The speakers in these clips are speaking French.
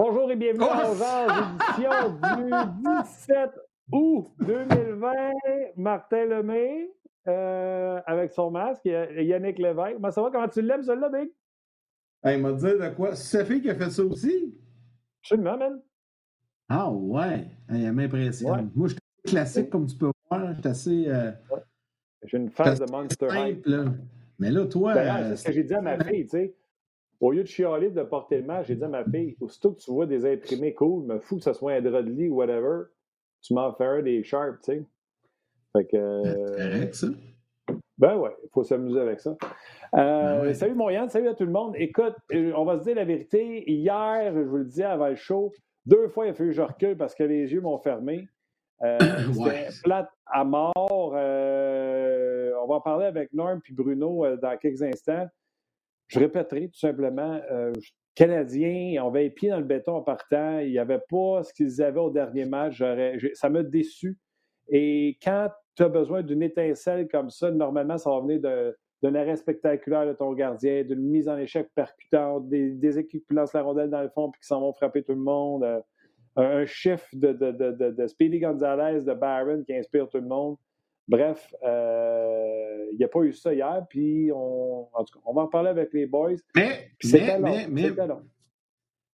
Bonjour et bienvenue à Rangers, édition du 17 août 2020. Martin Lemay euh, avec son masque et Yannick Lévesque. Comment ça va? Comment tu l'aimes, celui-là, Big? il m'a dit de quoi? C'est Sophie qui a fait ça aussi? Absolument, man. Ah ouais, elle m'impressionne. Moi, je suis classique, comme tu peux voir. Je suis assez. Euh, J'ai une phase de Monster Hype. Mais là, toi. c'est ce que j'ai dit à ma fille, tu sais. Au lieu de chialer de porter le masque, j'ai dit à ma fille, aussitôt que tu vois des imprimés cool, me fous que ce soit un drap de lit ou whatever, tu m'en un des sharps, tu sais. Fait que. Correct, ça. Ben ouais, il faut s'amuser avec ça. Euh, ben Salut mon Yann, salut à tout le monde. Écoute, euh, on va se dire la vérité. Hier, je vous le disais avant le show, deux fois il a fallu que je recule parce que les yeux m'ont fermé. Euh, C'était plate à mort. Euh, on va en parler avec Norm puis Bruno euh, dans quelques instants. Je répéterai tout simplement, euh, Canadiens, on va les pieds dans le béton en partant. Il n'y avait pas ce qu'ils avaient au dernier match. Ça m'a déçu. Et quand tu as besoin d'une étincelle comme ça, normalement, ça va venir d'un arrêt spectaculaire de ton gardien, d'une mise en échec percutante, des, équipes qui lancent la rondelle dans le fond et qui s'en vont frapper tout le monde, euh, un chiffre de, de, Speedy Gonzalez, de Barron qui inspire tout le monde. Bref, euh, il n'y a pas eu ça hier, puis on, en tout cas, on va en parler avec les boys. Mais, mais, mais, mais,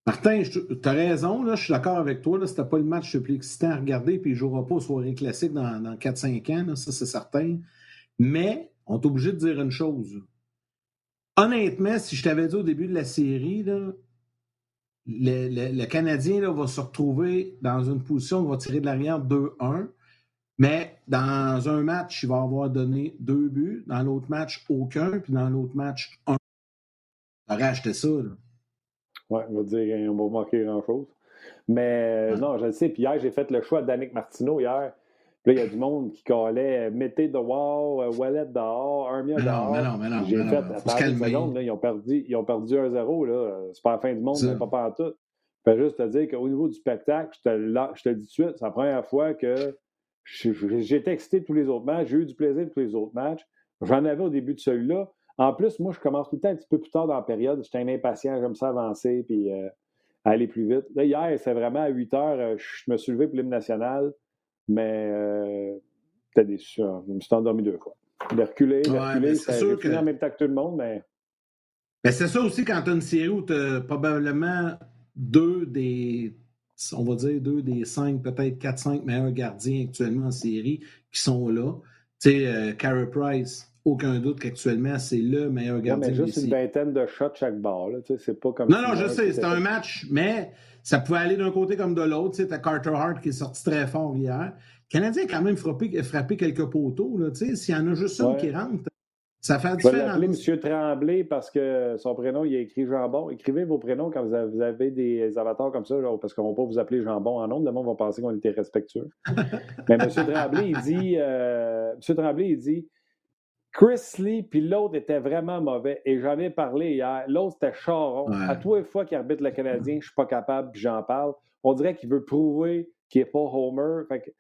Martin, tu as raison, là, je suis d'accord avec toi. Ce n'était pas le match le plus excitant à regarder, puis il ne jouera pas aux soirées classiques dans, dans 4-5 ans, ça c'est certain. Mais on est obligé de dire une chose. Honnêtement, si je t'avais dit au début de la série, là, le, le, Canadien là, va se retrouver dans une position où il va tirer de l'arrière 2-1. Mais dans un match, il va avoir donné deux buts. Dans l'autre match, aucun. Puis dans l'autre match, un. On aurait acheté ça. Oui, on va dire qu'on va manquer grand-chose. Mais non, je le sais. Puis hier, j'ai fait le choix d'Annick Martineau hier. Puis là, il y a du monde qui collait mettez de wow, Wallet dehors, un million dehors. Mais non, mais non, J'ai fait, non, faut seconde, là, ils ont perdu, ils ont perdu 1-0. C'est pas la fin du monde, mais pas pas tout. Je peux juste te dire qu'au niveau du spectacle, je te, je te le dis tout de suite, c'est la première fois que j'ai excité tous les autres matchs, j'ai eu du plaisir tous les autres matchs. J'en avais au début de celui-là. En plus, moi, je commence tout le temps un petit peu plus tard dans la période. J'étais un impatient, j'aime ça avancer puis euh, aller plus vite. Là, hier, c'est vraiment à 8 heures, euh, je me suis levé pour l'hymne national, mais euh, j'étais déçu. Hein. Je me suis endormi deux fois. De reculer, de reculer, ça sûr que... en même temps que tout le monde, mais. mais c'est ça aussi quand tu as une série où tu as probablement deux des on va dire, deux des cinq, peut-être quatre, cinq meilleurs gardiens actuellement en série qui sont là. Tu sais, euh, Carey Price, aucun doute qu'actuellement, c'est le meilleur gardien. mais juste une vingtaine de shots chaque barre. C'est pas comme Non, non, je sais, c'est un match, mais ça pouvait aller d'un côté comme de l'autre. Tu sais, Carter Hart qui est sorti très fort hier. Le Canadien a quand même frappé, frappé quelques poteaux. S'il y en a juste un qui rentre, ça fait Je vais l'appeler M. Tremblay parce que son prénom, il a écrit Jambon. Écrivez vos prénoms quand vous avez des avatars comme ça, parce qu'on ne va pas vous appeler Jambon en nombre. Le monde va penser qu'on était respectueux. Mais M. Tremblay, il dit, euh, M. Tremblay, il dit Chris Lee, puis l'autre était vraiment mauvais. Et j'en ai parlé hier. L'autre, c'était Charon. À tous les fois qu'il arbitre le Canadien, je ne suis pas capable, puis j'en parle. On dirait qu'il veut prouver qu'il n'est pas Homer. Fait que,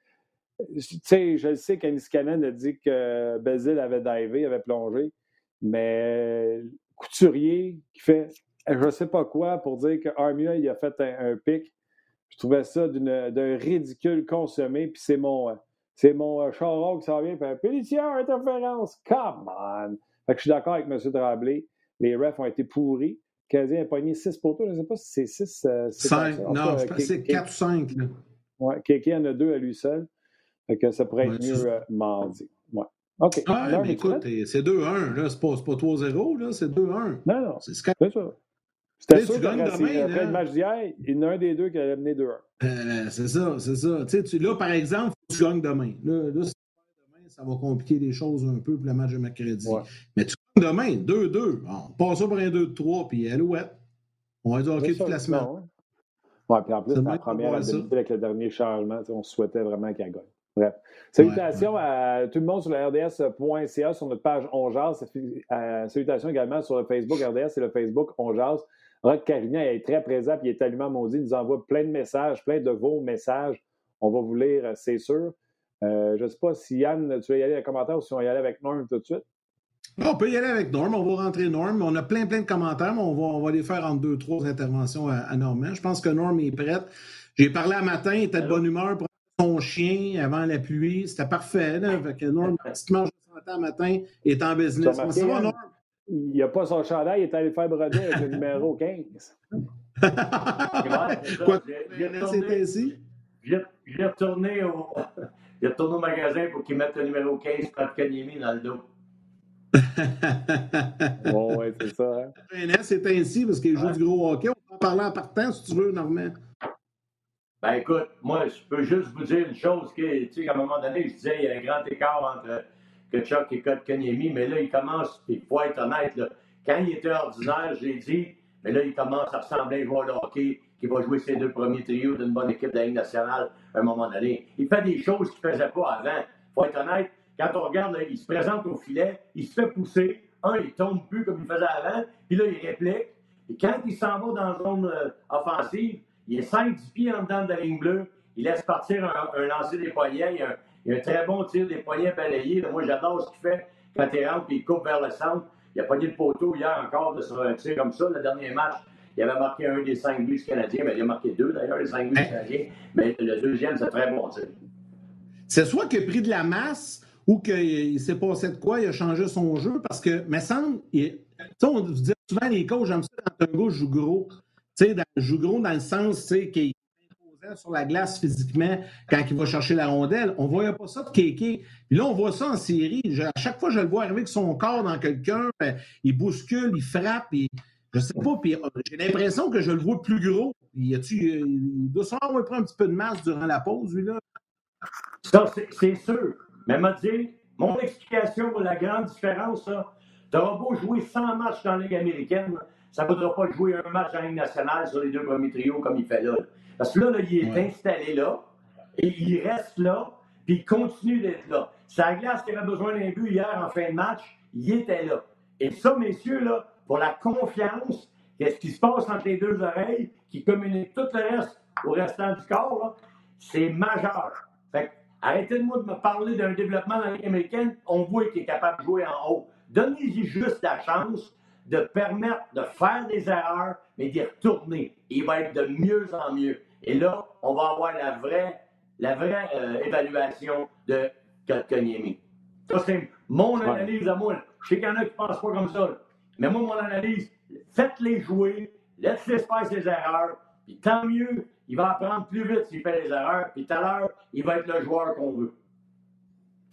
sais, je sais qu'Aniskanen a dit que Bézil avait divé, avait plongé, mais Couturier qui fait je sais pas quoi pour dire que Armia il a fait un, pic, je trouvais ça d'un ridicule consommé, puis c'est mon, c'est mon euh, Charon qui s'en vient, fait Pétition, interférence, come on! Fait que je suis d'accord avec M. Tremblay, les refs ont été pourris. Le Canadien a pogné 6 poteaux, je ne sais pas si c'est 6. 5, euh, non, je pense que c'est 4 ou 5. Oui, Kéké en a deux à lui seul. Fait que ça pourrait être mieux euh, mardi. Ouais. OK. Ah, mais écoute, c'est 2-1, là. C'est pas, pas 3-0, là. C'est 2-1. Non, non. C'est ça. C'était sûr que après le match d'hier, il y en a un des deux qui a mené 2-1. Euh, c'est ça, c'est ça. Tu, là, par exemple, tu gagnes demain. Là, là si tu demain, ça va compliquer les choses un peu pour le match de mercredi. Mais tu gagnes demain, 2-2. On passe ça pour un 2-3, puis alouette. On va dire OK la semaine. Oui, puis en plus, la première, avec le dernier changement, on souhaitait vraiment qu'elle gagne. Bref. Salutations à tout le monde sur le RDS.ca, sur notre page On euh, salutations également sur le Facebook RDS et le Facebook On Rock Carignan est très présent et il est allumé maudit. Il nous envoie plein de messages, plein de vos messages. On va vous lire, c'est sûr. Euh, je ne sais pas si Yann, tu veux y aller en commentaire ou si on va y aller avec Norm tout de suite? On peut y aller avec Norm, on va rentrer Norm. On a plein, plein de commentaires, mais on va, on va les faire en deux, trois interventions à, à Normand. Je pense que Norm est prête. J'ai parlé à matin, il était de bonne humeur pour son chien avant la pluie. C'était parfait. Là. Fait que Norm, marche de santé matin, est en business. Ça va, Norm? Il n'a pas son chandail, il est allé faire broder avec le numéro 15. Quoi? C'était ici? J'ai retourné au... retourné au magasin pour qu'il mette le numéro 15 Pat Kanyemi dans le dos. bon, ouais, c'est ça. Hein? C'est ainsi parce qu'il joue du gros hockey. On peut en parler en partant si tu veux, Normand. Ben écoute, moi, je peux juste vous dire une chose que, tu sais, à un moment donné, je disais, il y a un grand écart entre que Chuck et Kanyemi, mais là, il commence, il faut être honnête, là, quand il était ordinaire, je l'ai dit, mais là, il commence à ressembler à un joueur hockey qui va jouer ses deux premiers trios d'une bonne équipe de la Ligue nationale à un moment donné. Il fait des choses qu'il ne faisait pas avant. Il faut être honnête, quand on regarde, il se présente au filet, il se fait pousser. Un, il tombe plus comme il faisait avant, puis là, il réplique. Et quand il s'en va dans la zone euh, offensive, il est 5-10 pieds en dedans de la ligne bleue. Il laisse partir un, lancer des poignets. Il a, un, très bon tir des poignets balayés. moi, j'adore ce qu'il fait quand il rentre et il coupe vers le centre. Il a pogné le poteau hier encore de un tir comme ça. Le dernier match, il avait marqué un des cinq buts canadiens. Mais il a marqué deux d'ailleurs, les cinq buts hein? canadiens. Mais le deuxième, c'est très bon tir. C'est soit qu'il a pris de la masse ou qu'il s'est passé de quoi, il a changé son jeu, parce que, me semble, il, on dit souvent les coachs, j'aime ça quand un gars joue gros. Tu sais, joue gros dans le sens, tu qu'il est imposant sur la glace physiquement quand il va chercher la rondelle. On ne voyait pas ça de Kéké. Puis là, on voit ça en série. à chaque fois, je le vois arriver avec son corps dans quelqu'un, ben, il bouscule, il frappe, et je sais pas, puis euh, j'ai l'impression que je le vois plus gros. Il, a-tu, il doit avoir pris un petit peu de masse durant la pause, lui, là. Ça, c'est sûr. Mais m'a dit, mon explication pour la grande différence, tu auras beau jouer 100 matchs dans la Ligue américaine, ça ne voudra pas jouer un match en Ligue nationale sur les deux premiers trios comme il fait là. Parce que là, il est installé là, et il reste là, puis il continue d'être là. Sa glace qui avait besoin d'un but hier en fin de match, il était là. Et ça, messieurs, là, pour la confiance, qu'est-ce qui se passe entre les deux oreilles, qui communique tout le reste au restant du corps, c'est majeur. Fait Arrêtez de me parler d'un développement dans la Ligue américaine. On voit qu'il est capable de jouer en haut. Donnez-lui juste la chance de permettre de faire des erreurs, mais d'y retourner. Il va être de mieux en mieux. Et là, on va avoir la vraie, la vraie euh, évaluation de Kotkaniemi. Ça, c'est mon analyse à moi. Je sais qu'il y en a qui ne pensent pas comme ça. Mais moi, mon analyse, faites-les jouer, laissez-les faire ses erreurs, puis tant mieux il va apprendre plus vite s'il fait des erreurs, puis tout à l'heure, il va être le joueur qu'on veut.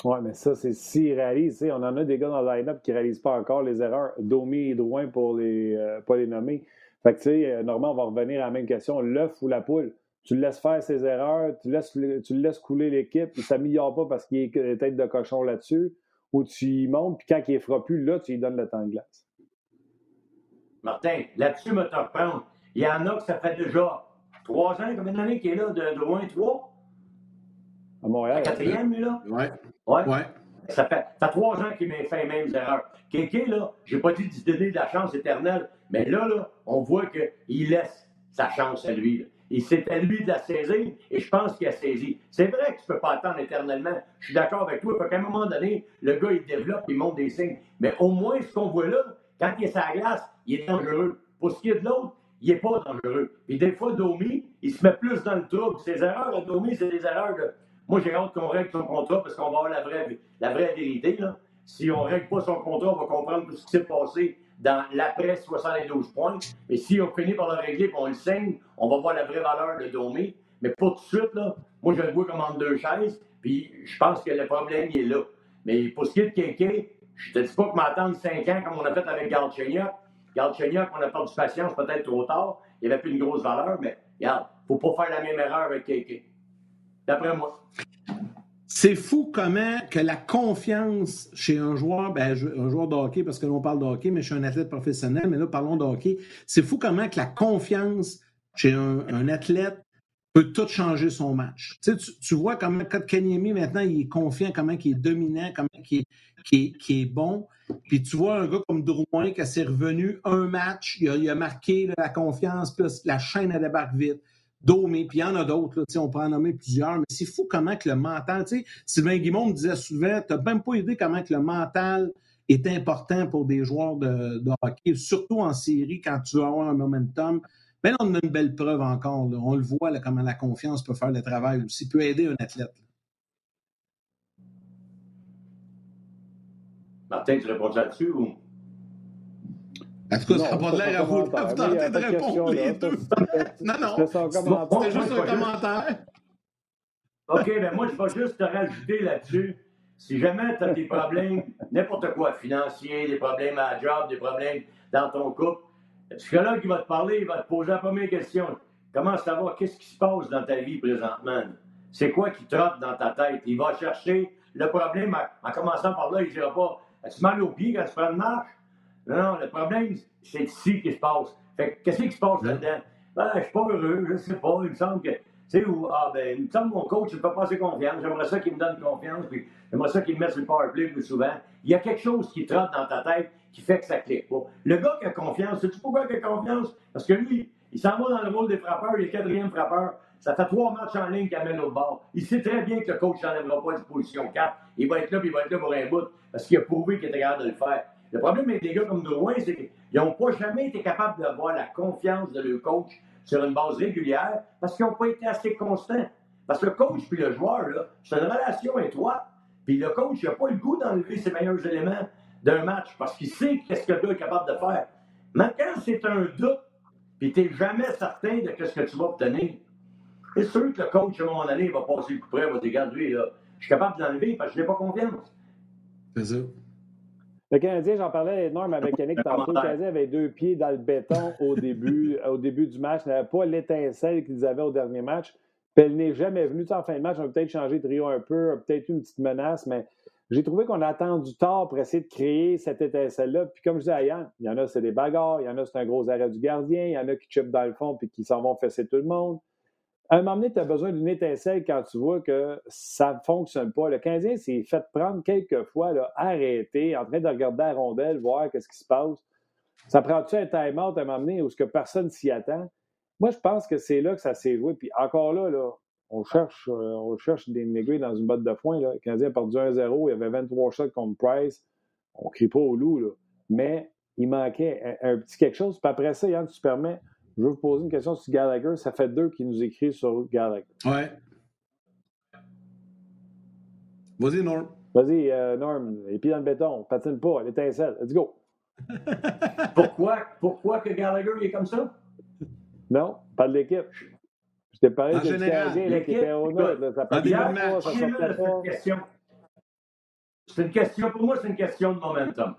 Oui, mais ça, c'est s'il réalise. On en a des gars dans le line-up qui ne réalisent pas encore les erreurs. Domi et Drouin pour les, euh, pas les nommer. Fait que, tu sais, euh, on va revenir à la même question l'œuf ou la poule? Tu le laisses faire ses erreurs, tu, laisses, laisses couler l'équipe, il ne s'améliore pas parce qu'il est tête de cochon là-dessus, ou tu y montes, puis quand il ne fera plus, là, tu lui donnes le temps de glace. Martin, là-dessus, me. Il y en a que ça fait déjà Trois ans, combien d'années qu'il est là? De, loin, trois? À Montréal. La quatrième, lui, là? Oui. Ouais. ouais. Ça fait, ça fait trois ans qu'il m'a fait les mêmes erreurs. Kéké, là, j'ai pas dit de donner de la chance éternelle, mais là, là, on voit qu'il laisse sa chance à lui. Et c'est à lui de la saisir, et je pense qu'il a saisi. C'est vrai que tu peux pas attendre éternellement. Je suis d'accord avec toi. qu'à un moment donné, le gars, il développe, il montre des signes. Mais au moins, ce qu'on voit là, quand il est sur la glace, il est dangereux. Pour ce qui est de l'autre, il n'est pas dangereux. Puis des fois, Domi, il se met plus dans le trouble. Ses erreurs à Domi, c'est des erreurs de. Moi, j'ai hâte qu'on règle son contrat parce qu'on va avoir la vraie, la vraie vérité. Là. Si on ne règle pas son contrat, on va comprendre tout ce qui s'est passé dans l'après 72 points. Mais si on finit par le régler et on le saigne, on va voir la vraie valeur de Domi. Mais pas tout de suite, là. Moi, je le vois comme entre deux chaises. Puis je pense que le problème, il est là. Mais pour ce qui est de Kéké, je te dis pas que m'attendre 5 ans comme on a fait avec Galchenyuk. Galchenyuk, on a perdu patience peut-être trop tard. Il n'y avait plus une grosse valeur, mais regarde, il ne faut pas faire la même erreur avec KK. D'après moi. C'est fou comment que la confiance chez un joueur, ben, un joueur de hockey, parce que l'on parle de hockey, mais je suis un athlète professionnel, mais là, parlons de hockey. C'est fou comment que la confiance chez un, athlète peut tout changer son match. Tu, sais, tu, vois comment Kanyemi, maintenant, il est confiant, comment il est dominant, comment il est, bon. Puis tu vois un gars comme Drouin qui s'est revenu un match, il a, marqué la confiance, puis la chaîne elle débarque vite. Domé, puis il y en a d'autres, on peut en nommer plusieurs, mais c'est fou comment que le mental, tu sais, Sylvain Guimond me disait souvent, tu n'as même pas idée comment que le mental est important pour des joueurs de, hockey, surtout en série quand tu veux avoir un momentum. Ben on a une belle preuve encore. On le voit comment la confiance peut faire le travail aussi, peut aider un athlète. Martin, tu réponds là-dessus ou? En tout cas, ça n'a pas l'air à vous, tenter de répondre les deux. Non, non. C'était juste un commentaire. OK, ben moi, je vais juste te rajouter là-dessus. Si jamais tu as des problèmes, n'importe quoi, financiers, des problèmes à la job, des problèmes dans ton couple, le psychologue qui va te parler, il va te poser la première question. Comment savoir qu'est-ce qui se passe dans ta vie présentement? C'est quoi qui trotte dans ta tête? Il va chercher le problème en, commençant par là. Il ne dira pas As-tu mal au pied quand tu prends une marche? Non, non, le problème, c'est ici qui se passe. Fait qu'est-ce qui se passe là-dedans? Ben, je suis pas heureux, je sais pas. Il me semble que, tu sais, où, ah, ben, il me semble que mon coach, il ne peut pas assez confiance. J'aimerais ça qu'il me donne confiance, puis j'aimerais ça qu'il me mette sur le powerplay plus souvent. Il y a quelque chose qui trotte dans ta tête qui fait que ça clique pas. Le gars qui a confiance, sais-tu pourquoi il a confiance? Parce que lui, il s'en va dans le rôle des frappeurs, il est quatrième frappeur. Ça fait trois matchs en ligne qu'il amène l'autre bord. Il sait très bien que le coach n'enlèvera pas de position 4. Il va être là, puis il va être là pour un bout, parce qu'il a prouvé qu'il était capable de le faire. Le problème avec des gars comme Drouin, c'est qu'ils n'ont pas jamais été capables d'avoir la confiance de leur coach sur une base régulière parce qu'ils n'ont pas été assez constants. Parce que le coach puis le joueur, c'est une relation étroite. Puis le coach, n'a pas le goût d'enlever ses meilleurs éléments d'un match parce qu'il sait qu'est-ce que le gars est capable de faire. Mais quand c'est un doute, puis tu n'es jamais certain de ce que tu vas obtenir, c'est sûr que le coach, à un moment donné, va passer le coup près, va dire, lui, là, je suis capable de l'enlever parce que je n'ai pas confiance. C'est ça. Le Canadien, j'en parlais énorme avec Yannick tantôt. Le Canadien avait deux pieds dans le béton au début, au début du match. Il n'avait pas l'étincelle qu'ils avaient au dernier match. Puis elle n'est jamais venue. en fin de match, on a peut-être changé de trio un peu, peut-être une petite menace, mais j'ai trouvé qu'on a attendu tard pour essayer de créer cette étincelle-là. Puis comme je disais hier, il y en a, c'est des bagarres, il y en a, c'est un gros arrêt du gardien, il y en a qui chipent dans le fond puis qui s'en vont fesser tout le monde. À un moment donné, tu as besoin d'une étincelle quand tu vois que ça ne fonctionne pas. Le Canadien s'est fait prendre quelques fois, là, arrêté, en train de regarder la rondelle, voir qu'est-ce qui se passe. Ça prend-tu un time-out à un moment donné où ce que personne s'y attend? Moi, je pense que c'est là que ça s'est joué. Puis encore là, là on cherche, euh, on cherche des négriers dans une botte de foin. Le Canadien a perdu 1-0, il y avait 23 shots contre Price. On ne crie pas au loup, là. mais il manquait un, petit quelque chose. Puis après ça, Yann, tu te permets, je veux vous poser une question sur Gallagher. Ça fait deux qui nous écrivent sur Gallagher. Ouais. Vas-y, Norm. Vas-y, euh, Norm. Les pieds dans le béton. Patine pas. L'étincelle. Let's go. pourquoi, pourquoi que Gallagher est comme ça? Non, pas de l'équipe. Je t'ai parlé de Canadien qui était au nord. Ça peut pas, ça. C'est une question, pour moi, c'est une question de momentum.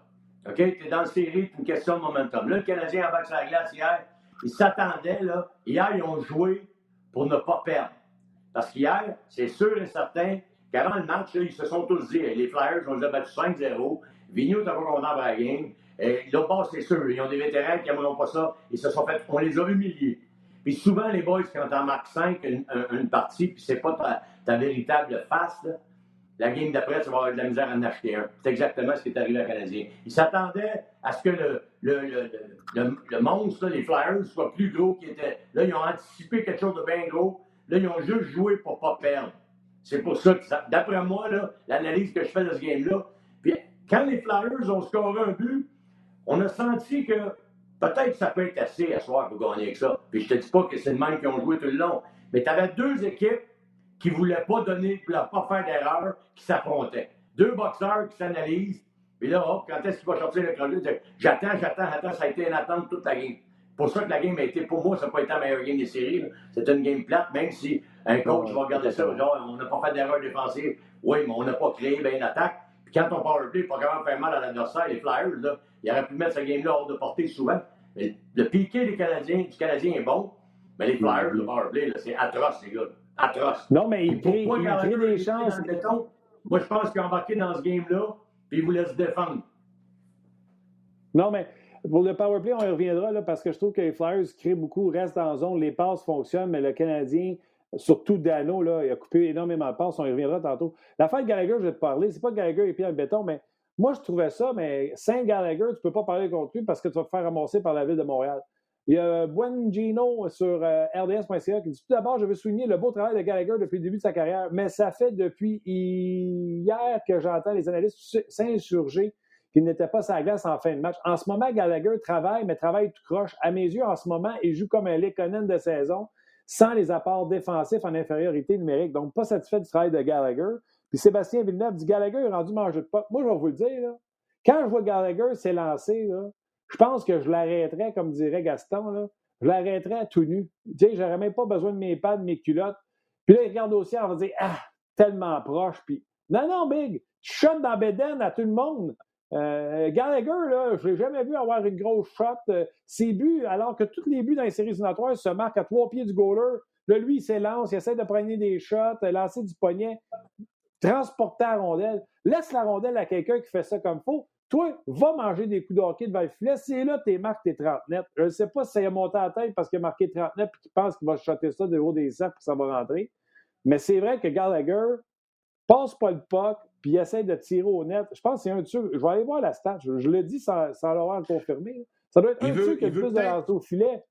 OK? Tu es dans la série, c'est une question de momentum. Là, le Canadien a sur la glace hier. Ils s'attendaient, là. Hier, ils ont joué pour ne pas perdre. Parce qu'hier, c'est sûr et certain qu'avant le match, ils se sont tous dit les Flyers ont déjà battu 5-0. Vigneault n'était pas content pour la game. Et là, c'est sûr. Ils ont des vétérans qui n'aimeront pas ça. Ils se sont fait. On les a humiliés. Puis souvent, les boys, quand t'en marques 5 une, partie, puis c'est pas ta, véritable face, la game d'après, tu vas avoir de la misère à en acheter un. C'est exactement ce qui est arrivé à Canadien. Ils s'attendaient à ce que le, le, le, le, monstre, les Flyers, soit plus gros qu'ils étaient. Là, ils ont anticipé quelque chose de bien gros. Là, ils ont juste joué pour pas perdre. C'est pour ça que, d'après moi, l'analyse que je fais de ce game-là, quand les Flyers ont scoré un but, on a senti que Peut-être ça peut être assez à soir pour gagner avec ça. Puis je te dis pas que c'est le même qui ont joué tout le long. Mais tu avais deux équipes qui ne voulaient pas donner, ne pas faire d'erreur, qui s'affrontaient. Deux boxeurs qui s'analysent. Puis là, quand est-ce qu'il va sortir le chrono? J'attends, j'attends, j'attends. Ça a été une attente toute la game. Pour ça que la game a été, pour moi, ça n'a pas été la meilleure game des séries. C'était une game plate, même si un coach va regarder ça, genre, on n'a pas fait d'erreur défensive. Oui, mais on n'a pas créé bien une attaque. Puis quand on powerplay, pas capable de faire mal à l'adversaire, les Flyers, là, il aurait pu mettre ce game-là hors de portée souvent. Mais le piqué des Canadiens, du Canadien est bon, mais les Flyers, le powerplay, c'est atroce, les gars. Atroce. Non, mais il crée, des chances. Moi, je pense embarqué dans ce game-là, il voulait se défendre. Non, mais pour le powerplay, on y reviendra, là, parce que je trouve que les Flyers créent beaucoup, restent la zone, les passes fonctionnent, mais le Canadien, surtout Dano, là, il a coupé énormément de passes, on y reviendra tantôt. L'affaire de Gallagher, je vais te parler, c'est pas Gallagher et Pierre Béton, mais moi, je trouvais ça, mais Saint-Gallagher, tu ne peux pas parler contre lui parce que tu vas te faire ramasser par la ville de Montréal. Il y a Buengino sur euh, RDS.ca qui dit Tout d'abord, je veux souligner le beau travail de Gallagher depuis le début de sa carrière, mais ça fait depuis hier que j'entends les analystes s'insurger. qu'il n'était pas sa glace en fin de match. En ce moment, Gallagher travaille, mais travaille tout croche. À mes yeux, en ce moment, il joue comme un Lekonen de saison, sans les apports défensifs en infériorité numérique. Donc, pas satisfait du travail de Gallagher. Puis Sébastien Villeneuve dit Gallagher est rendu manger de pas. Moi, je vais vous le dire, quand je vois Gallagher s'élancer, je pense que je l'arrêterais, comme dirait Gaston, je l'arrêterais tout nu. Tu sais, j'aurais même pas besoin de mes pads, de mes culottes. Puis là, il regarde au ciel, on va dire Ah, tellement proche. Puis non, non, Big, tu shot dans Beden à tout le monde. Euh, Gallagher, là, je l'ai jamais vu avoir une grosse shot. Euh, ses buts, alors que tous les buts dans les séries éliminatoires se marquent à trois pieds du goaler. Là, lui, il s'élance, il essaie de prendre des shots, lancer du poignet, transporter la rondelle. Laisse la rondelle à quelqu'un qui fait ça comme faut. Toi, va manger des coups de hockey devant le filet. C'est là que tu marques tes 30 nets. Je ne sais pas si ça a monté à la tête parce qu'il a marqué 30 nets et qu'il pense qu'il va shotter ça de haut des sacs et que ça va rentrer. Mais c'est vrai que Gallagher passe pas le puck puis essaie de tirer au net. Je pense que c'est un dessus. Je vais aller voir la stat. Je, le dis sans, sans l'avoir confirmé. Ça doit être un dessus qui a plus de lancer au filet.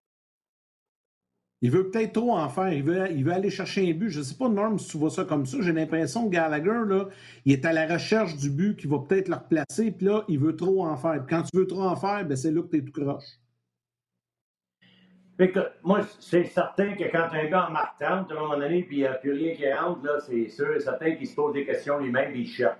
Il veut peut-être trop en faire. Il veut, il veut aller chercher un but. Je ne sais pas, Norm, si tu vois ça comme ça. J'ai l'impression que Gallagher, là, il est à la recherche du but qui va peut-être le replacer. Puis là, il veut trop en faire. Puis quand tu veux trop en faire, ben, c'est là que tu es tout croche. moi, c'est certain que quand un gars en marque 30, à un moment donné, puis il n'y a plus rien qui rentre, là, c'est sûr et certain qu'il se pose des questions lui-même et il cherche.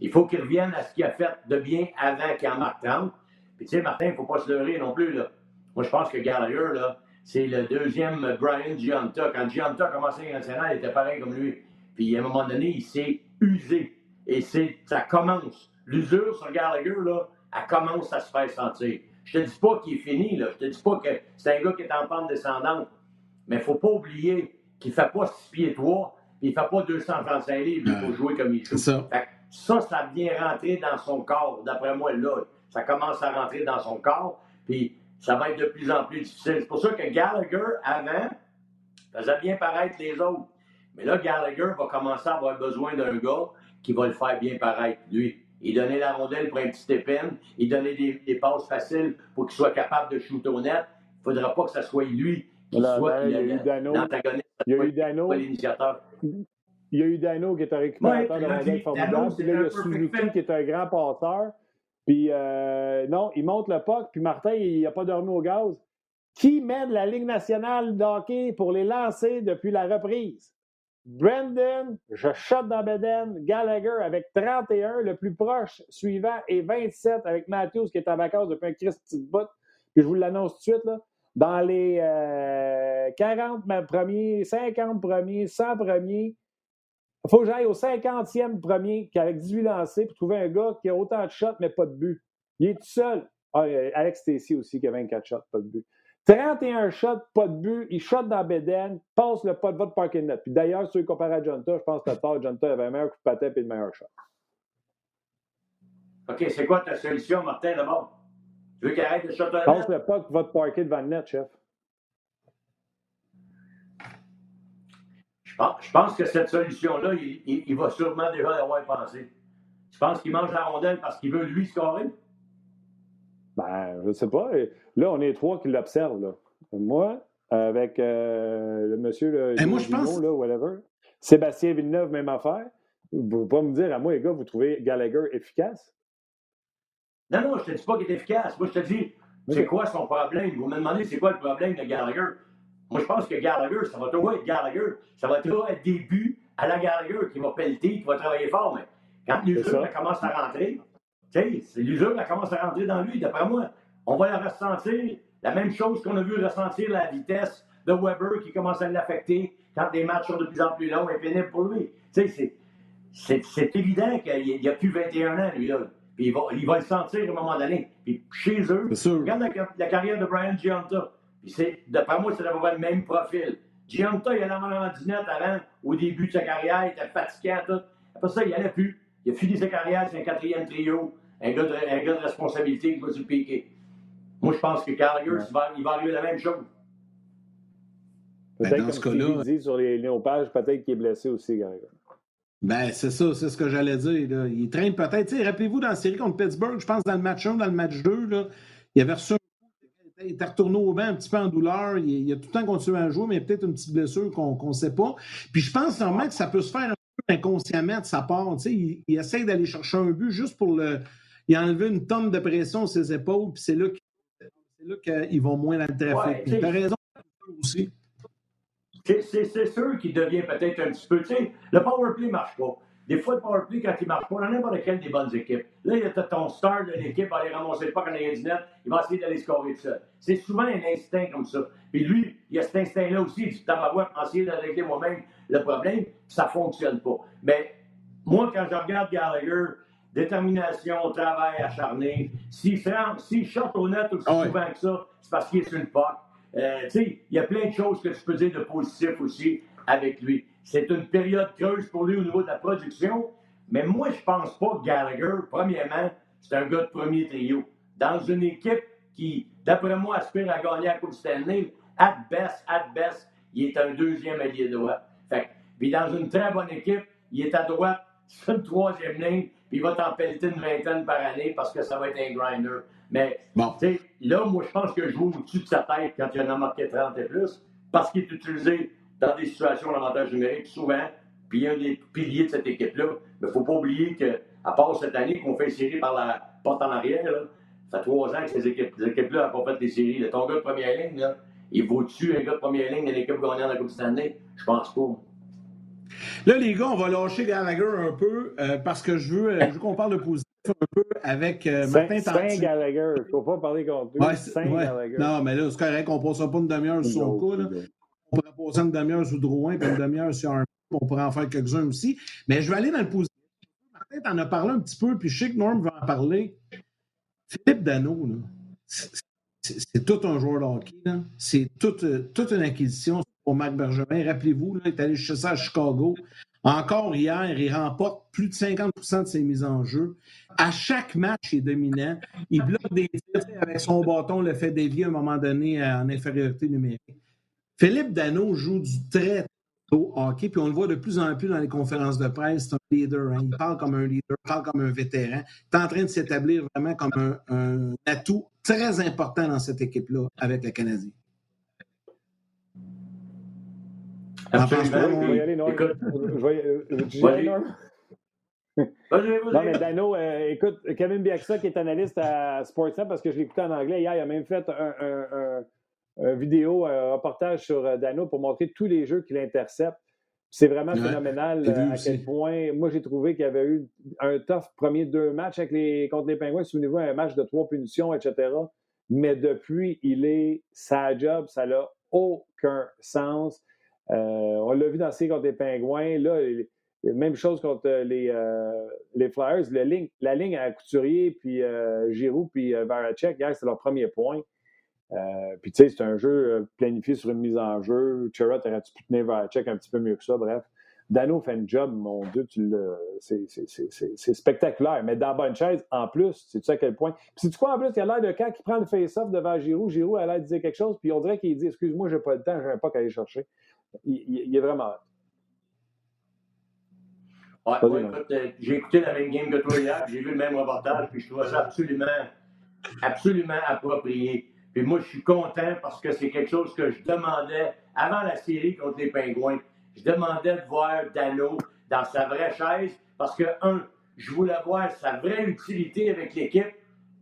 Il faut qu'il revienne à ce qu'il a fait de bien avant qu'il en marque 30. Puis tu sais, Martin, il ne faut pas se leurrer non plus. Là. Moi, je pense que Gallagher, là, c'est le deuxième Brian Gianta. Quand Gianta a commencé à national, il était pareil comme lui. Puis à un moment donné, il s'est usé. Et c'est, ça commence. L'usure sur Gallagher, là, elle commence à se faire sentir. Je te dis pas qu'il est fini, là. Je te dis pas que c'est un gars qui est en pente descendante. Mais il ne faut pas oublier qu'il ne fait pas 6 pieds 3, puis il ne fait pas 235 livres pour jouer comme il joue. Ça. ça, ça vient rentrer dans son corps. D'après moi, là, ça commence à rentrer dans son corps. Puis ça va être de plus en plus difficile. C'est pour ça que Gallagher, avant, faisait bien paraître les autres. Mais là, Gallagher va commencer à avoir besoin d'un gars qui va le faire bien paraître, lui. Il donnait la rondelle pour un petit épine, il donnait des, passes faciles pour qu'il soit capable de shooter au net. Il ne faudra pas que ce soit lui qui soit l'antagoniste. Il y a eu Dano. l'initiateur. Il y a eu Dano qui est un récupérateur de rondelle formidable. Puis là, il y a Suzuki qui est un grand passeur. Puis euh, non, il monte le puck, puis Martin, il n'a pas dormi au gaz. Qui mène la Ligue nationale de hockey pour les lancer depuis la reprise? Brandon, je shot dans Beden, Gallagher avec 31, le plus proche suivant, et 27 avec Matthews qui est en vacances depuis un Christ petite bout. Puis je vous l'annonce tout de suite, là, dans les 40 euh, premiers, 50 premiers, 100 premiers, il faut que j'aille au 50e premier avec 18 lancés pour trouver un gars qui a autant de shots, mais pas de but. Il est tout seul. Ah, Alex Stacy aussi qui a 24 shots, pas de but. 31 shots, pas de but. Il shot dans Beden, passe le pas de votre parking net. Puis d'ailleurs, si tu compares à Jonta, je pense que tort. Jonta avait un meilleur coup de patin et le meilleur shot. OK, c'est quoi ta solution, Martin, d'abord? Tu veux qu'il arrête de shot Passe le pas de votre parking devant le net, chef. Je pense, que cette solution-là, il, va sûrement déjà l'avoir pensé. Je pense qu'il mange la rondelle parce qu'il veut lui scorer. Ben, je ne sais pas. Là, on est trois qui l'observent. Moi, avec euh, le monsieur le, ben, moi, je pense... là, whatever. Sébastien Villeneuve, même affaire. Vous ne pouvez pas me dire à moi, les gars, vous trouvez Gallagher efficace? Non, non, je ne te dis pas qu'il est efficace. Moi, je te dis, c'est quoi son problème? Vous me demandez c'est quoi le problème de Gallagher? Moi, je pense que Gallagher, ça va toujours être Gallagher. Ça va toujours être début à la Gallagher qui va pelleter, qui va travailler fort. Mais quand l'usure commence à rentrer, tu sais, c'est l'usure qui commence à rentrer dans lui, d'après moi. On va la ressentir. La même chose qu'on a vu ressentir la vitesse de Weber qui commence à l'affecter quand les matchs sont de plus en plus longs et pénibles pour lui. Tu sais, c'est évident qu'il n'y a plus 21 ans, lui, là. Puis il va, il va le sentir à un moment donné. Puis chez eux, regarde la, la, carrière de Brian Gianta. Puis d'après moi, c'est à le même profil. Gianta, il allait en dinette avant, au début de sa carrière, il était fatigué tout. Après ça, il n'allait plus. Il a fini sa carrière, c'est un quatrième trio, un gars de, un gars de responsabilité qui va se piquer. Moi, je pense que Gallagher, il, va, arriver la même chose. Peut-être ben, dans ce cas-là. dit sur les néopages, peut-être qu'il est blessé aussi, Gallagher. Ben, c'est ça, c'est ce que j'allais dire. Là. Il traîne peut-être. Rappelez-vous, dans la série contre Pittsburgh, je pense dans le match 1, dans le match 2, là, il avait reçu il était retourné au banc un petit peu en douleur. Il, a tout le temps continué à jouer, mais peut-être une petite blessure qu'on ne sait pas. Puis je pense normalement que ça peut se faire un peu inconsciemment de sa part. Il, il essaie d'aller chercher un but juste pour le. il a enlevé une tonne de pression sur ses épaules, puis c'est là qu'ils vont moins dans le trafic. tu as raison aussi. C'est sûr qu'il devient peut-être un petit peu. Tu sais, le powerplay ne marche pas. Des fois, le powerplay, quand il ne marche pas, dans n'importe quelle des bonnes équipes. Là, il y a ton star de l'équipe, va aller ramasser le pas quand il y a du net, il va essayer d'aller scorer tout seul. C'est souvent un instinct comme ça. Puis lui, il a cet instinct-là aussi. Il dit Tabarouette, essayer de régler moi-même le problème, ça ne fonctionne pas. Mais moi, quand je regarde Gallagher, détermination, travail acharné, s'il si shot au net aussi ah souvent que ça, c'est parce qu'il est sur une POC. Euh, tu sais, il y a plein de choses que tu peux dire de positif aussi avec lui. C'est une période creuse pour lui au niveau de la production, mais moi, je pense pas que Gallagher, premièrement, c'est un gars de premier trio. Dans une équipe qui, d'après moi, aspire à gagner la Coupe Stanley, at best, at best, il est un deuxième allié droit. Fait puis dans une très bonne équipe, il est à droite sur une troisième ligne, puis il va t'en pelleter une vingtaine par année parce que ça va être un grinder. Mais bon. là, moi, je pense que je joue au-dessus de sa tête quand il en a marqué 30 et plus, parce qu'il est utilisé dans des situations d'avantage numérique souvent, puis il y a un des piliers de cette équipe-là. Mais il ne faut pas oublier qu'à part cette année qu'on fait série par la porte en arrière, ça fait trois ans que ces équipes-là n'ont pas fait des séries. Là, ton gars de première ligne, là, il vaut-tu un gars de première ligne de l'équipe gagnante de la Coupe Stanley? Je pense pas. Là, les gars, on va lâcher Gallagher un peu euh, parce que je veux, euh, je veux qu'on parle de positif un peu avec euh, Martin Saint Gallagher. Il ne faut pas parler contre lui. Saint Gallagher. Non, mais là, c'est correct qu'on ne passera pas une demi-heure sur son coup. Pourrait passer une demi-heure sur Drouin puis une demi-heure sur un. On pourrait en faire quelques-uns aussi. Mais je vais aller dans le positif. Martin, tu en as parlé un petit peu, puis je sais que Norm va en parler. Philippe Dano, c'est tout un joueur de hockey. C'est toute, toute une acquisition pour Marc Bergevin. Rappelez-vous, il est allé chercher ça à Chicago. Encore hier, il remporte plus de 50% de ses mises en jeu. À chaque match, il est dominant. Il bloque des tirs avec son bâton, le fait dévier à un moment donné en infériorité numérique. Philippe Dano joue du très haut hockey, puis on le voit de plus en plus dans les conférences de presse. C'est un leader. Hein. Il parle comme un leader, il parle comme un vétéran. Il est en train de s'établir vraiment comme un, un atout très important dans cette équipe-là avec le Canadien. Absolument. Je vais y aller, non? Écoute, je vais, euh, non? mais Dano, euh, écoute, Kevin Biaxa, qui est analyste à Sportsnet, parce que je l'ai écouté en anglais hier, il a même fait un, un, vidéo, un reportage sur euh, Dano pour montrer tous les jeux qu'il intercepte. C'est vraiment phénoménal à quel point. Moi, j'ai trouvé qu'il y avait eu un tough premier deux matchs avec les, contre les Pingouins. Souvenez-vous, un match de trois punitions, etc. Mais depuis, il est sa job, ça n'a aucun sens. Euh, on l'a vu dans ces contre les Pingouins. Là, même chose contre les, euh, les Flyers. La ligne, la ligne à Couturier, puis euh, Giroud, puis Varacek, hier, c'est leur premier point. Puis, tu sais, c'est un jeu planifié sur une mise en jeu. Chirot aurait-tu pu tenir Varacek un petit peu mieux que ça? Bref. Dano fait un job, mon Dieu, c'est spectaculaire. Mais dans bonne chaise, en plus, c'est tu à quel point? Puis, tu quoi, en plus, il a l'air de quand il prend le face-off devant Giroud, Giroud a l'air de dire quelque chose, puis on dirait qu'il dit Excuse-moi, j'ai pas le temps, j'ai pas qu'à aller chercher il, est vraiment. Ouais, euh, j'ai écouté la même game que toi hier, j'ai vu le même reportage, puis je trouve ça absolument, absolument approprié. Puis moi, je suis content parce que c'est quelque chose que je demandais avant la série contre les Pingouins. Je demandais de voir Dano dans sa vraie chaise parce que, un, je voulais voir sa vraie utilité avec l'équipe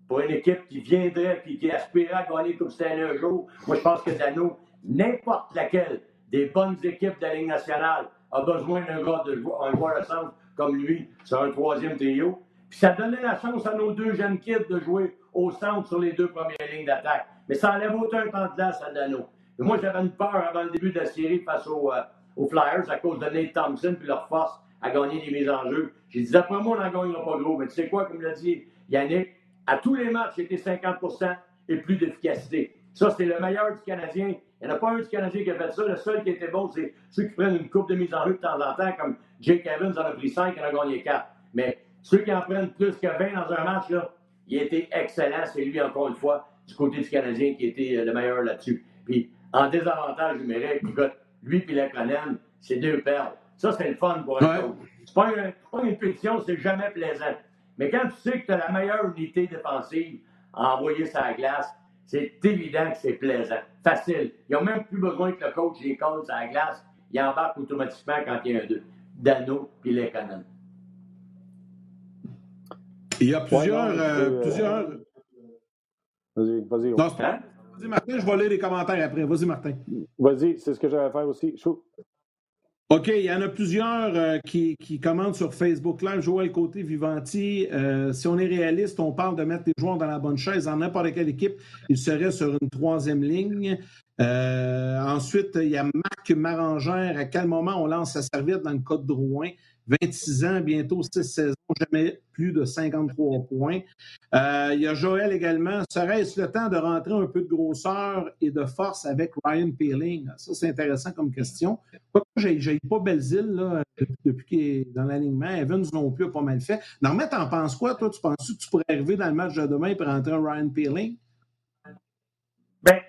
pour une équipe qui viendrait et qui aspirait à gagner comme c'était un jour. Moi, je pense que Dano, n'importe laquelle, des bonnes équipes de la Ligue nationale a besoin d'un gars de un joueur de centre comme lui sur un troisième trio. Puis ça donnait la chance à nos deux jeunes kids de jouer au centre sur les deux premières lignes d'attaque. Mais ça enlève autant temps de glace à Dano. Et moi, j'avais une peur avant le début de la série face aux, euh, aux Flyers à cause de Nate Thompson puis leur force à gagner des mises en jeu. J'ai dit, après moi, on n'en gagnera pas gros. Mais tu sais quoi, comme l'a dit Yannick, à tous les matchs, c'était 50 et plus d'efficacité. Ça, c'est le meilleur du Canadien. Il n'y en a pas un du Canadien qui a fait ça. Le seul qui était bon, c'est ceux qui prennent une coupe de mise en jeu de temps en temps, comme Jake Evans en a pris 5 et en a gagné 4. Mais ceux qui en prennent plus que 20 dans un match, là, il a été excellent. C'est lui, encore une fois, du côté du Canadien, qui était euh, le meilleur là-dessus. Puis, en désavantage numérique, lui et Lekonen, c'est deux perles. Ça, c'est le fun pour un coach. C'est pas, pas une pétition, c'est jamais plaisant. Mais quand tu sais que tu as la meilleure unité défensive à envoyer sa glace, c'est évident que c'est plaisant. Facile. Ils n'ont même plus besoin que le coach les colle sur la glace. Ils embarquent automatiquement quand il y a un deux. Dano puis canons. Il y a plusieurs. Euh, plusieurs... Vas-y, vas-y. Vas-y, Martin, je vais lire les commentaires après. Vas-y, Martin. Vas-y, c'est ce que j'avais à faire aussi. Chou. OK, il y en a plusieurs euh, qui, qui, commentent sur Facebook Live. Joël Côté, Vivanti. Euh, si on est réaliste, on parle de mettre les joueurs dans la bonne chaise. Dans n'importe quelle équipe, ils seraient sur une troisième ligne. Euh, ensuite, il y a Marc Marangère. À quel moment on lance sa serviette dans le code de Rouen? 26 ans, bientôt 6 saisons, jamais plus de 53 points. Euh, il y a Joël également. Serait-ce le temps de rentrer un peu de grosseur et de force avec Ryan Peeling? Ça, c'est intéressant comme question. J'ai pas Belzile là, depuis, qu'il est dans l'alignement. Evans non plus a pas mal fait. Normalement, t'en penses quoi, toi? Tu penses que tu pourrais arriver dans le match de demain et rentrer Ryan Peeling? Ben,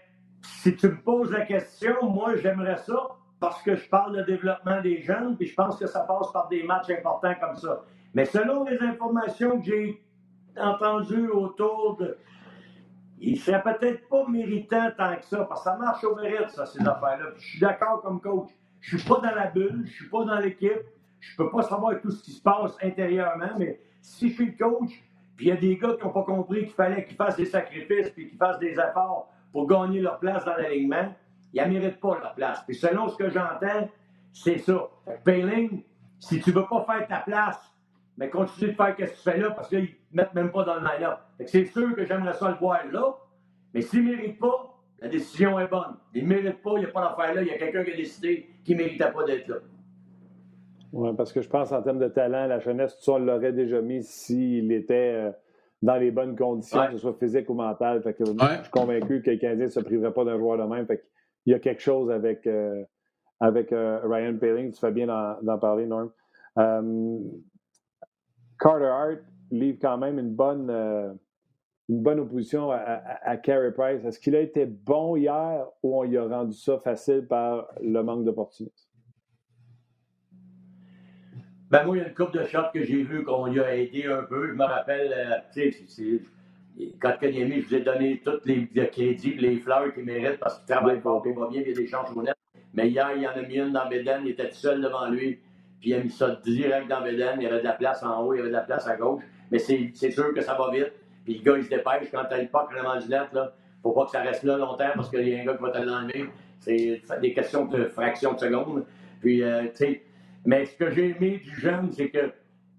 si tu me poses la question, moi, j'aimerais ça parce que je parle de développement des jeunes, puis je pense que ça passe par des matchs importants comme ça. Mais selon les informations que j'ai entendues autour de. Il serait peut-être pas méritant tant que ça, parce que ça marche au mérite, ça, ces affaires-là. je suis d'accord comme coach. Je suis pas dans la bulle, je suis pas dans l'équipe, je peux pas savoir tout ce qui se passe intérieurement, mais si je suis le coach, puis il y a des gars qui n'ont pas compris qu'il fallait qu'ils fassent des sacrifices, puis qu'ils fassent des efforts pour gagner leur place dans l'alignement, ils ne méritent pas leur place. Puis selon ce que j'entends, c'est ça. Payling, si tu ne veux pas faire ta place, mais continue de faire ce que tu fais là parce qu'ils ne mettent même pas dans le line-up. C'est sûr que j'aimerais ça le voir là, mais s'ils ne méritent pas, la décision est bonne. Ils ne méritent pas, il n'y a pas d'affaire là, il y a quelqu'un qui a décidé qu'il ne méritait pas d'être là. Oui, parce que je pense en termes de talent, la jeunesse, tout ça, on l'aurait déjà mis s'il était euh, dans les bonnes conditions, que ce soit physique ou mental. Fait que, Je suis convaincu que le Canadien ne se priverait pas d'un joueur de même. Fait il y a quelque chose avec, euh, avec euh, Ryan Paling. Tu fais bien d'en parler, Norm. Euh, Carter Hart livre quand même une bonne, une bonne opposition à, Carey Price. Est-ce qu'il a été bon hier ou on lui a rendu ça facile par le manque d'opportunités? Ben moi, il y a une coupe de shots que j'ai vu qu'on lui a aidé un peu. Je me rappelle, tu sais, quand Kanyemi, je vous ai donné tous les crédits les fleurs qu'il mérite parce qu'il travaille fort, il va bien, il y a des chances honnêtes. Mais hier, il y en a mis une dans Beden, il était tout seul devant lui, puis il a mis ça direct dans Beden. Il y avait de la place en haut, il y avait de la place à gauche. Mais c'est sûr que ça va vite. Puis le gars, il se dépêche quand t'as le pas vraiment du net, là. Faut pas que ça reste là longtemps parce qu'il y a un gars qui va te l'enlever. C'est des questions de fractions de secondes. Puis, euh, tu sais, mais ce que j'ai aimé du jeune, c'est que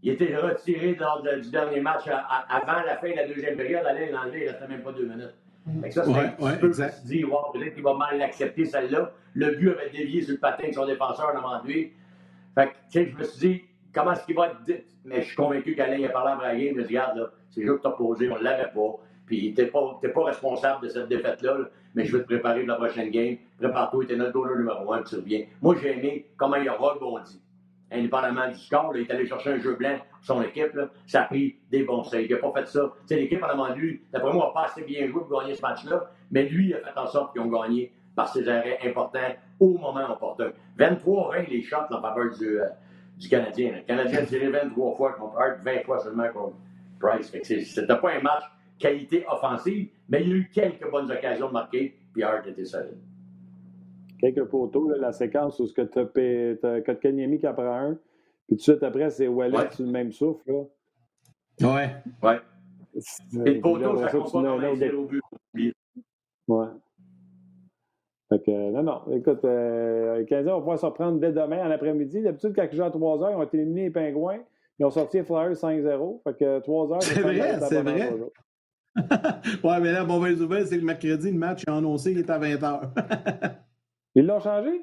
il était retiré lors du dernier match avant la fin de la deuxième période. Allez l'enlever, il restait même pas deux minutes. Fait ça, c'est ouais, un peu exact. dit, wow, peut-être qu'il va mal l'accepter, celle-là. Le but avait dévié sur le patin de son défenseur devant lui. Fait que, tu sais, je me suis dit, comment est-ce qu'il va être dit? Mais je suis convaincu qu'Alain a parlé à Braguet, il me dit, regarde, là, c'est le jeu que tu as posé, on ne l'avait pas. Puis, tu n'es pas, pas, responsable de cette défaite-là, mais je vais te préparer pour la prochaine game. Prépare-toi, tu es notre goaler numéro un, tu reviens. Moi, j'ai aimé comment il a rebondi indépendamment du score. il est allé chercher un jeu blanc pour son équipe. Ça a pris des bons saves. Il n'a pas fait ça. l'équipe en avant lui, d'après moi, n'a pas assez bien joué pour gagner ce match-là. Mais lui, il a fait en sorte qu'ils ont gagné par ses arrêts importants au moment opportun. 23-20 les shots en faveur du, euh, du Canadien. Le Canadien a tiré 23 fois contre Hart, 20 fois seulement contre Price. C'était pas un match qualité offensive, mais il y a eu quelques bonnes occasions de marquer, puis Hart était solide quelques photos, la séquence où tu as, Kotkaniemi qui en prend un, puis tout de suite après, c'est Wallet ouais. sur le même souffle. Là. Ouais. Ouais. Et le poteau, ça compte pas au but. Ouais. Fait que, non, non. Écoute, euh, les Canadiens vont pouvoir se reprendre dès demain en après-midi. D'habitude, quand ils jouent à 3 h ils ont éliminé les Pingouins. Ils ont sorti les Flyers 5-0. Fait que 3 h C'est vrai, c'est vrai. ouais, mais là, mauvaise nouvelle, c'est que le mercredi, le match est annoncé, il est à 20 h Ils l'ont changé?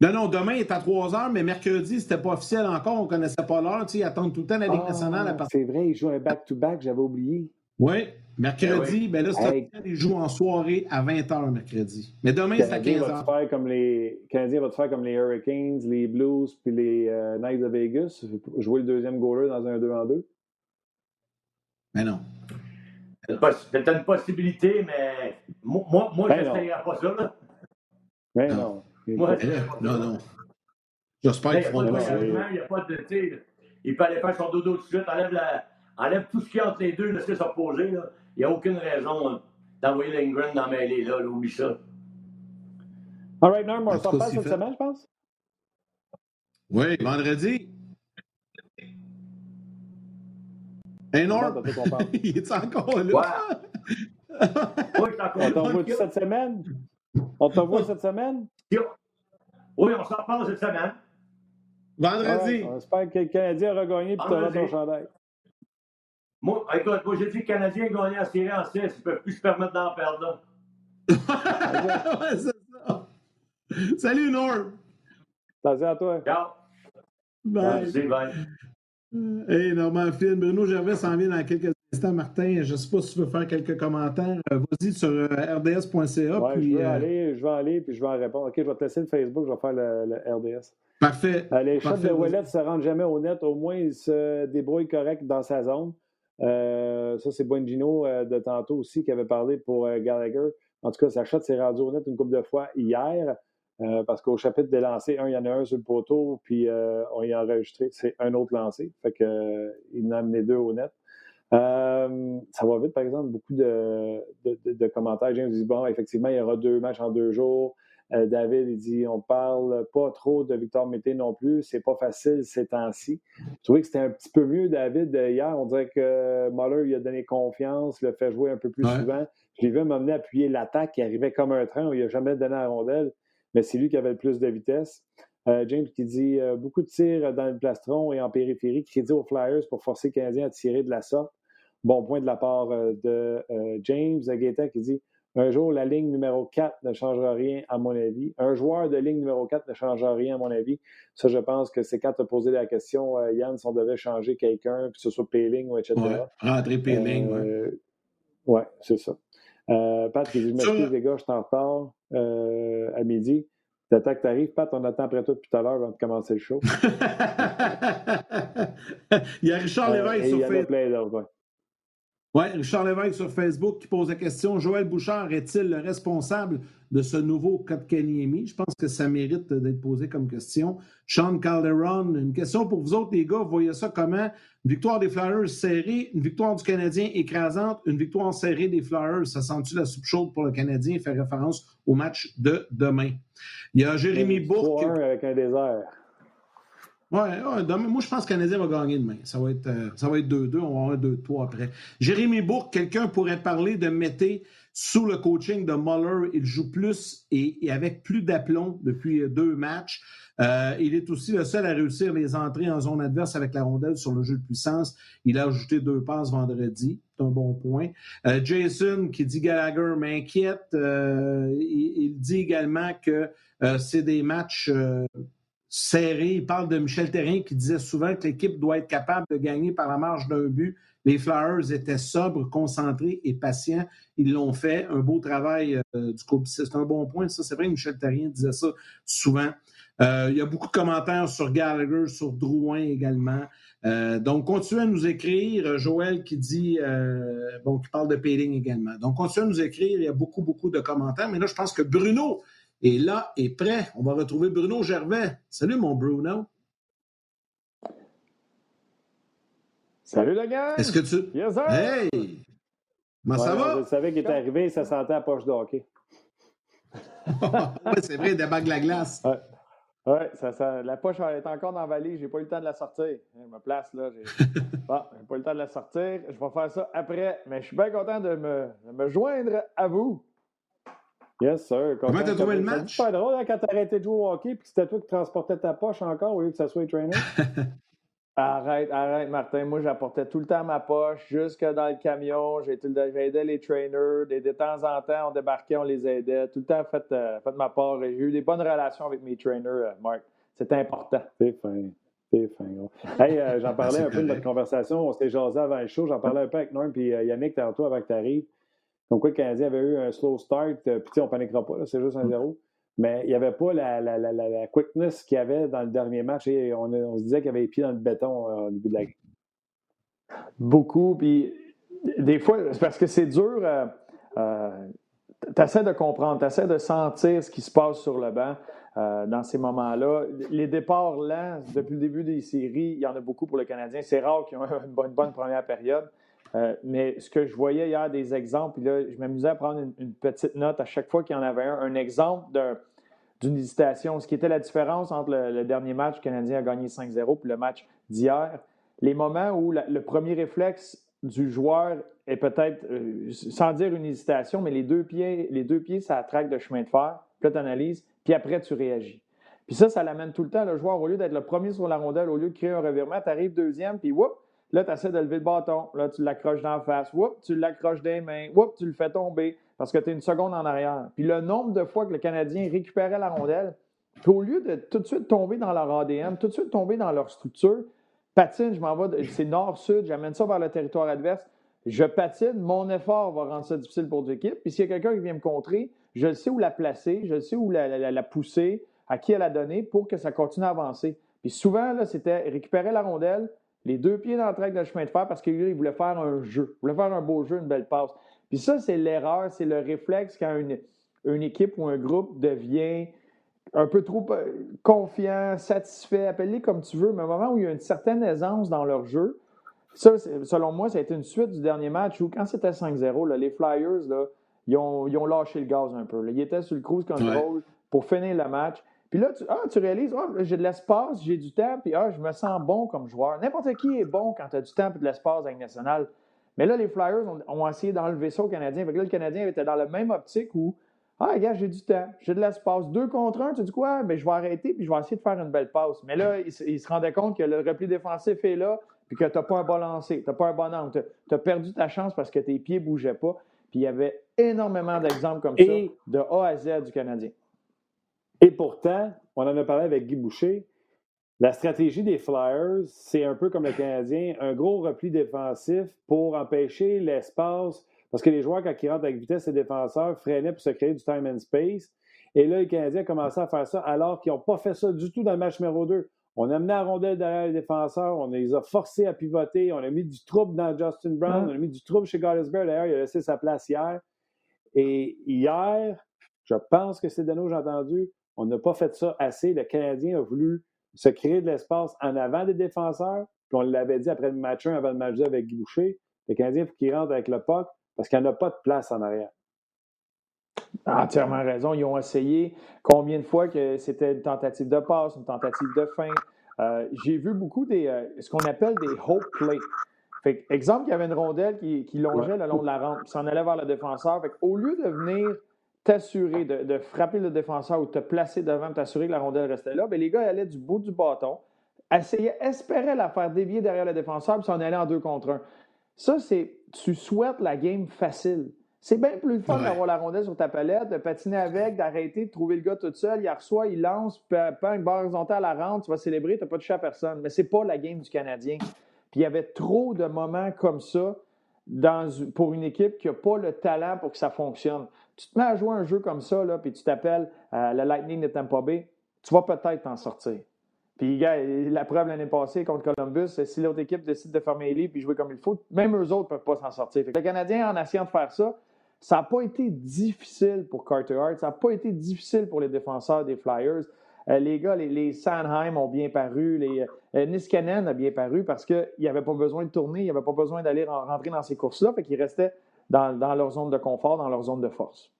Non, non, demain est à 3 heures, mais mercredi, c'était pas officiel encore, on ne connaissait pas l'heure. Ils attendent tout le temps la Ligue ah, nationale à partir. C'est vrai, ils jouent un back-to-back, j'avais oublié. Oui, mercredi, ben là, c'est ils jouent en soirée à 20h mercredi. Mais demain, c'est à 15h. Va faire comme les... Canadien va te faire comme les Hurricanes, les Blues puis les euh, Knights of Vegas, jouer le deuxième goaler dans un 2 en 2. Mais non. C'est une possibilité, mais moi, moi ben je pas ça. Là. Mais non. non. non, non. J'espère qu'ils feront. Il n'y a pas de. Il peut aller faire son dodo tout de suite, enlève, la, enlève tout ce qu'il y a entre les deux, laisse-le s'opposer. Il n'y a aucune raison d'envoyer Lindgren dans mêlée, là, oublie ça. All right, Norm, on s'en passe cette semaine, je pense? Oui, vendredi. Énorme! il est encore là? oui, on t'envoie cette semaine? On t'envoie cette semaine? Oui, on s'en parle cette semaine. Vendredi. on espère que le Canadien aura gagné et tu auras ton chandail. Moi, écoute, moi j'ai dit que le Canadien a gagné la série en 6. Ils ne peuvent plus se permettre d'en perdre là. ouais, c'est ça. Salut Norm. Salut à toi. Ciao. Bye. Merci, bye. Hey, Normand Flynn. Bruno Gervais s'en vient dans quelques instants. Martin, je ne sais pas si tu veux faire quelques commentaires. Euh, vas-y sur euh, rds.ca. Ouais, je vais euh, aller, je vais aller, puis je vais en répondre. OK, je vais te laisser le Facebook, je vais faire le, RDS. Parfait. les shots de Ouellet ne se rendent jamais au net. Au moins, il se débrouille correct dans sa zone. ça, c'est Buengino de tantôt aussi qui avait parlé pour Gallagher. En tout cas, sa shot s'est rendu au net une couple de fois hier. Euh, parce qu'au chapitre des lancers, un, il y en a un sur le poteau, puis euh, on y a enregistré, c'est un autre lancé. Fait que, euh, il en a amené deux au net. Ça va vite, par exemple, beaucoup de, de, commentaires. James dit bon, effectivement, il y aura deux matchs en deux jours. David, il dit on parle pas trop de Victor Mété non plus. C'est pas facile ces temps-ci. Je trouvais que c'était un petit peu mieux, David, hier. On dirait que Muller lui a donné confiance, le fait jouer un peu plus souvent. Je l'ai vu m'amener appuyer l'attaque qui arrivait comme un train. Il n'a jamais donné la rondelle mais c'est lui qui avait le plus de vitesse. Euh, James qui dit euh, beaucoup de tirs dans le plastron et en périphérie, crédit aux Flyers pour forcer les Canadiens à tirer de la sorte. Bon point de la part euh, de James. Gaeta qui dit un jour, la ligne numéro 4 ne changera rien, à mon avis. Un joueur de ligne numéro 4 ne changera rien, à mon avis. Ça, je pense que c'est quand tu as posé la question, Yann, si on devait changer quelqu'un, que ce soit Payling ou etc. Ouais, rentrer Payling, oui. Ouais, c'est ça. Euh, Pat qui dit Merci les gars, je t'en repars euh, à midi. T'attends que tu arrives, Pat, on attend après toi depuis tout à l'heure avant de commencer le show. Il y a Richard euh, Lévesque sur Facebook. Oui, Richard Lévesque sur Facebook qui pose la question Joël Bouchard est-il le responsable de ce nouveau Kotkaniemi? Je pense que ça mérite d'être posé comme question. Sean Calderon, une question pour vous autres, les gars. Vous voyez ça comment? Une victoire des Flyers serrée, une victoire du Canadien écrasante, une victoire serrée des Flyers. Ça sent-tu la soupe chaude pour le Canadien? Il fait référence au match de demain. Il y a Jérémy Bourque. avec un désert. Oui, ouais, moi je pense que le Canadien va gagner demain. Ça va être, euh, ça va être 2-2, on va avoir 2-3 après. Jérémy Bourque, quelqu'un pourrait parler de Mété sous le coaching de Muller. Il joue plus et, avec plus d'aplomb depuis deux matchs. Euh, il est aussi le seul à réussir les entrées en zone adverse avec la rondelle sur le jeu de puissance. Il a ajouté deux passes vendredi. C'est un bon point. Euh, Jason qui dit Gallagher m'inquiète. Il, il, dit également que c'est des matchs serré. Il parle de Michel Terrien qui disait souvent que l'équipe doit être capable de gagner par la marge d'un but. Les Flyers étaient sobres, concentrés et patients. Ils l'ont fait. Un beau travail euh, du coup. C'est un bon point. Ça, c'est vrai, Michel Terrien disait ça souvent. Euh, il y a beaucoup de commentaires sur Gallagher, sur Drouin également. Euh, donc, continuez à nous écrire. Joël qui dit, bon, qui parle de Payling également. Donc, continuez à nous écrire. Il y a beaucoup, beaucoup de commentaires. Mais là, je pense que Bruno et là est prêt. On va retrouver Bruno Gervais. Salut, mon Bruno. Salut, la gang! Est-ce que tu. Yes, sir! Hey! Comment ça va? Je savais qu'il était arrivé, ça sentait la poche de hockey. oui, c'est vrai, des bagues la glace. Ouais. Oui, ça, la poche est encore dans la valise. J'ai pas eu le temps de la sortir. Je me place là. J'ai bon, pas eu le temps de la sortir. Je vais faire ça après. Mais je suis bien content de me, de me joindre à vous. Yes, sir. Comment t'as trouvé le match? C'est pas drôle hein, quand t'as arrêté de jouer au hockey puis que c'était toi qui transportais ta poche encore au lieu que ça soit les trainer. arrête, arrête, Martin. Moi, j'apportais tout le temps ma poche jusque dans le camion. J'aidais les trainers. De, temps en temps, on débarquait, on les aidait. Tout le temps, fait, euh, fait ma part. J'ai eu des bonnes relations avec mes trainers, euh, Marc. C'était important. C'est fin. C'est fin. Hey, euh, j'en parlais un peu de notre conversation. On s'était jasé avant le show. J'en parlais un peu avec Norm et Yannick tantôt avant que tu arrives. Donc, quoi, le Canadien avait eu un slow start, euh, puis on ne paniquera pas, c'est juste un mm. zéro. Mais il n'y avait pas la, la, la, la quickness qu'il y avait dans le dernier match et on, on se disait qu'il avait les pieds dans le béton euh, au début de la game. Beaucoup, puis des fois, c'est parce que c'est dur. Euh, tu essaies de comprendre, tu essaies de sentir ce qui se passe sur le banc. dans ces moments-là. Les départs lents, depuis le début des séries, il y en a beaucoup pour le Canadien. C'est rare qu'ils aient une bonne, bonne première période. Euh, mais ce que je voyais hier, des exemples, je m'amusais à prendre une, petite note à chaque fois qu'il y en avait un, un exemple d'une hésitation. Ce qui était la différence entre le, dernier match, le Canadien a gagné 5-0, puis le match d'hier. les moments où le premier réflexe du joueur est peut-être, euh, sans dire une hésitation, mais les deux pieds, les deux pieds, ça traque de chemin de fer, puis là, tu analyses, puis après, tu réagis. Puis ça, ça l'amène tout le temps, le joueur, au lieu d'être le premier sur la rondelle, au lieu de créer un revirement, tu arrives deuxième, puis whoop, là, tu essaies de lever le bâton, là, tu l'accroches dans la face, whoop, tu l'accroches des mains, whoop, tu le fais tomber, parce que tu es une seconde en arrière. Puis le nombre de fois que le Canadien récupérait la rondelle, au lieu de tout de suite tomber dans leur ADN, tout de suite tomber dans leur structure, patine, je m'en vais, c'est nord-sud, j'amène ça vers le territoire adverse. Je patine, mon effort va rendre ça difficile pour l'équipe. Puis s'il y a quelqu'un qui vient me contrer, je sais où la placer, je sais où la, pousser, à qui elle a donné pour que ça continue à avancer. Puis souvent, là, c'était récupérer la rondelle, les deux pieds dans le track de chemin de fer parce qu'il voulait faire un jeu, il voulait faire un beau jeu, une belle passe. Puis ça, c'est l'erreur, c'est le réflexe quand une, une équipe ou un groupe devient un peu trop euh, confiant, satisfait, appelle-les comme tu veux, mais au moment où il y a une certaine aisance dans leur jeu, ça, selon moi, ça a été une suite du dernier match où, quand c'était 5-0, les Flyers, là, ils, ont, ils, ont, lâché le gaz un peu. Ils étaient sur le cruise control pour finir le match. Puis là, tu, ah, tu réalises, ah, j'ai de l'espace, j'ai du temps, puis ah, je me sens bon comme joueur. N'importe qui est bon quand tu as du temps et de l'espace avec national. Mais là, les Flyers ont, essayé d'enlever ça au Canadien. Fait que là, le Canadien était dans la même optique où ah, gars, j'ai du temps, j'ai de l'espace. Deux contre un, tu dis quoi? Mais ben, je vais arrêter puis je vais essayer de faire une belle passe. Mais là, il, se rendait compte que le repli défensif est là puis que tu n'as pas un bon lancer, tu n'as pas un bon angle. Tu as, perdu ta chance parce que tes pieds ne bougeaient pas. Puis il y avait énormément d'exemples comme ça de A à Z du Canadien. Et pourtant, on en a parlé avec Guy Boucher, la stratégie des Flyers, c'est un peu comme le Canadien, un gros repli défensif pour empêcher l'espace parce que les joueurs, quand ils rentrent avec vitesse, les défenseurs freinaient pour se créer du time and space. Et là, les Canadiens ont commencé à faire ça alors qu'ils n'ont pas fait ça du tout dans le match numéro 2. On a amené la rondelle derrière les défenseurs, on les a forcés à pivoter, on a mis du trouble dans Justin Brown, on a mis du trouble chez Gottesberg. D'ailleurs, il a laissé sa place hier. Et hier, je pense que c'est Dano, j'ai entendu, on n'a pas fait ça assez. Le Canadien a voulu se créer de l'espace en avant des défenseurs. Puis on l'avait dit après le match 1, avant le match 2 avec Guy Boucher. Le Canadien, il faut qu'il rentre avec le puck parce qu'il n'y en a pas de place en arrière. Entièrement raison. Ils ont essayé combien de fois que c'était une tentative de passe, une tentative de fin. Euh, j'ai vu beaucoup des euh, ce qu'on appelle des hope plays. Fait exemple, il y avait une rondelle qui, longeait le long de la rampe, puis s'en allait vers le défenseur. Fait au lieu de venir t'assurer de, frapper le défenseur ou te placer devant, t'assurer que la rondelle restait là, bien, les gars allaient du bout du bâton, essayaient, espéraient la faire dévier derrière le défenseur, puis s'en allaient en deux contre un. Ça, c'est tu souhaites la game facile. C'est bien plus fun d'avoir la rondelle sur ta palette, de patiner avec, d'arrêter, de trouver le gars tout seul. Il reçoit, il lance, pas une barre horizontale à la rente, tu vas célébrer, tu n'as pas touché à personne. Mais c'est pas la game du Canadien. Puis il y avait trop de moments comme ça dans, pour une équipe qui n'a pas le talent pour que ça fonctionne. Tu te mets à jouer un jeu comme ça, là, puis tu t'appelles euh, le Lightning de Tampa Bay, tu vas peut-être t'en sortir. Puis, gars, la preuve l'année passée contre Columbus, si l'autre équipe décide de fermer les livres et jouer comme il faut, même eux autres ne peuvent pas s'en sortir. Le Canadien, en essayant de faire ça, ça n'a pas été difficile pour Carter Hart, ça n'a pas été difficile pour les défenseurs des Flyers. Euh, les gars, les, Sandheim ont bien paru, les euh, Niskanen a bien paru parce qu'il n'y avait pas besoin de tourner, il n'y avait pas besoin d'aller rentrer dans ces courses-là, fait qu'ils restaient dans, dans leur zone de confort, dans leur zone de force.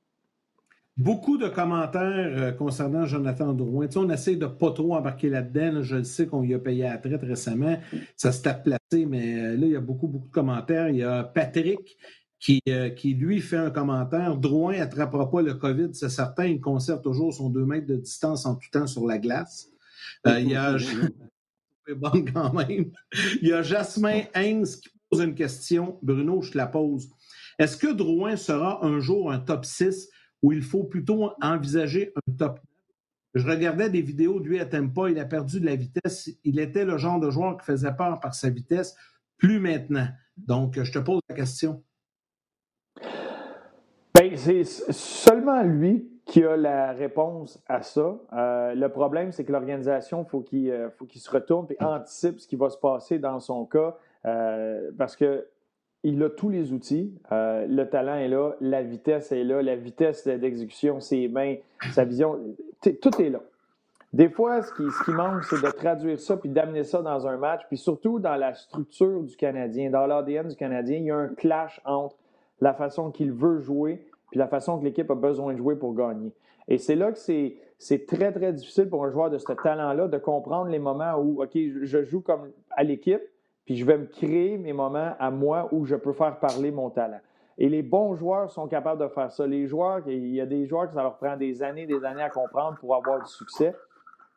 Beaucoup de commentaires euh, concernant Jonathan Drouin. Tu sais, on essaie de pas trop embarquer là-dedans. Je le sais qu'on y a payé à la traite récemment. Ça s'est placé, mais euh, là, il y a beaucoup, beaucoup de commentaires. Il y a Patrick qui, euh, qui lui, fait un commentaire. Drouin n'attrapera pas le COVID, c'est certain. Il conserve toujours son 2 mètres de distance en tout temps sur la glace. il y a... quand même. Il y a Jasmin Hens qui pose une question. Bruno, je te la pose. Est-ce que Drouin sera un jour un top 6 où il faut plutôt envisager un top Je regardais des vidéos de lui à Tempa, il a perdu de la vitesse. Il était le genre de joueur qui faisait peur par sa vitesse, plus maintenant. Donc, je te pose la question. Ben, c'est seulement lui qui a la réponse à ça. Euh, le problème, c'est que l'organisation, faut il euh, faut qu'il se retourne et anticipe ce qui va se passer dans son cas. Euh, parce que il a tous les outils. Euh, le talent est là, la vitesse est là, la vitesse d'exécution, ses mains, sa vision, tout est là. Des fois, ce qui, manque, c'est de traduire ça puis d'amener ça dans un match. Puis surtout dans la structure du Canadien, dans l'ADN du Canadien, il y a un clash entre la façon qu'il veut jouer puis la façon que l'équipe a besoin de jouer pour gagner. Et c'est là que c'est très, très difficile pour un joueur de ce talent-là de comprendre les moments où, OK, je joue comme à l'équipe, puis je vais me créer mes moments à moi où je peux faire parler mon talent. Et les bons joueurs sont capables de faire ça. Les joueurs, il y a des joueurs que ça leur prend des années, des années à comprendre pour avoir du succès.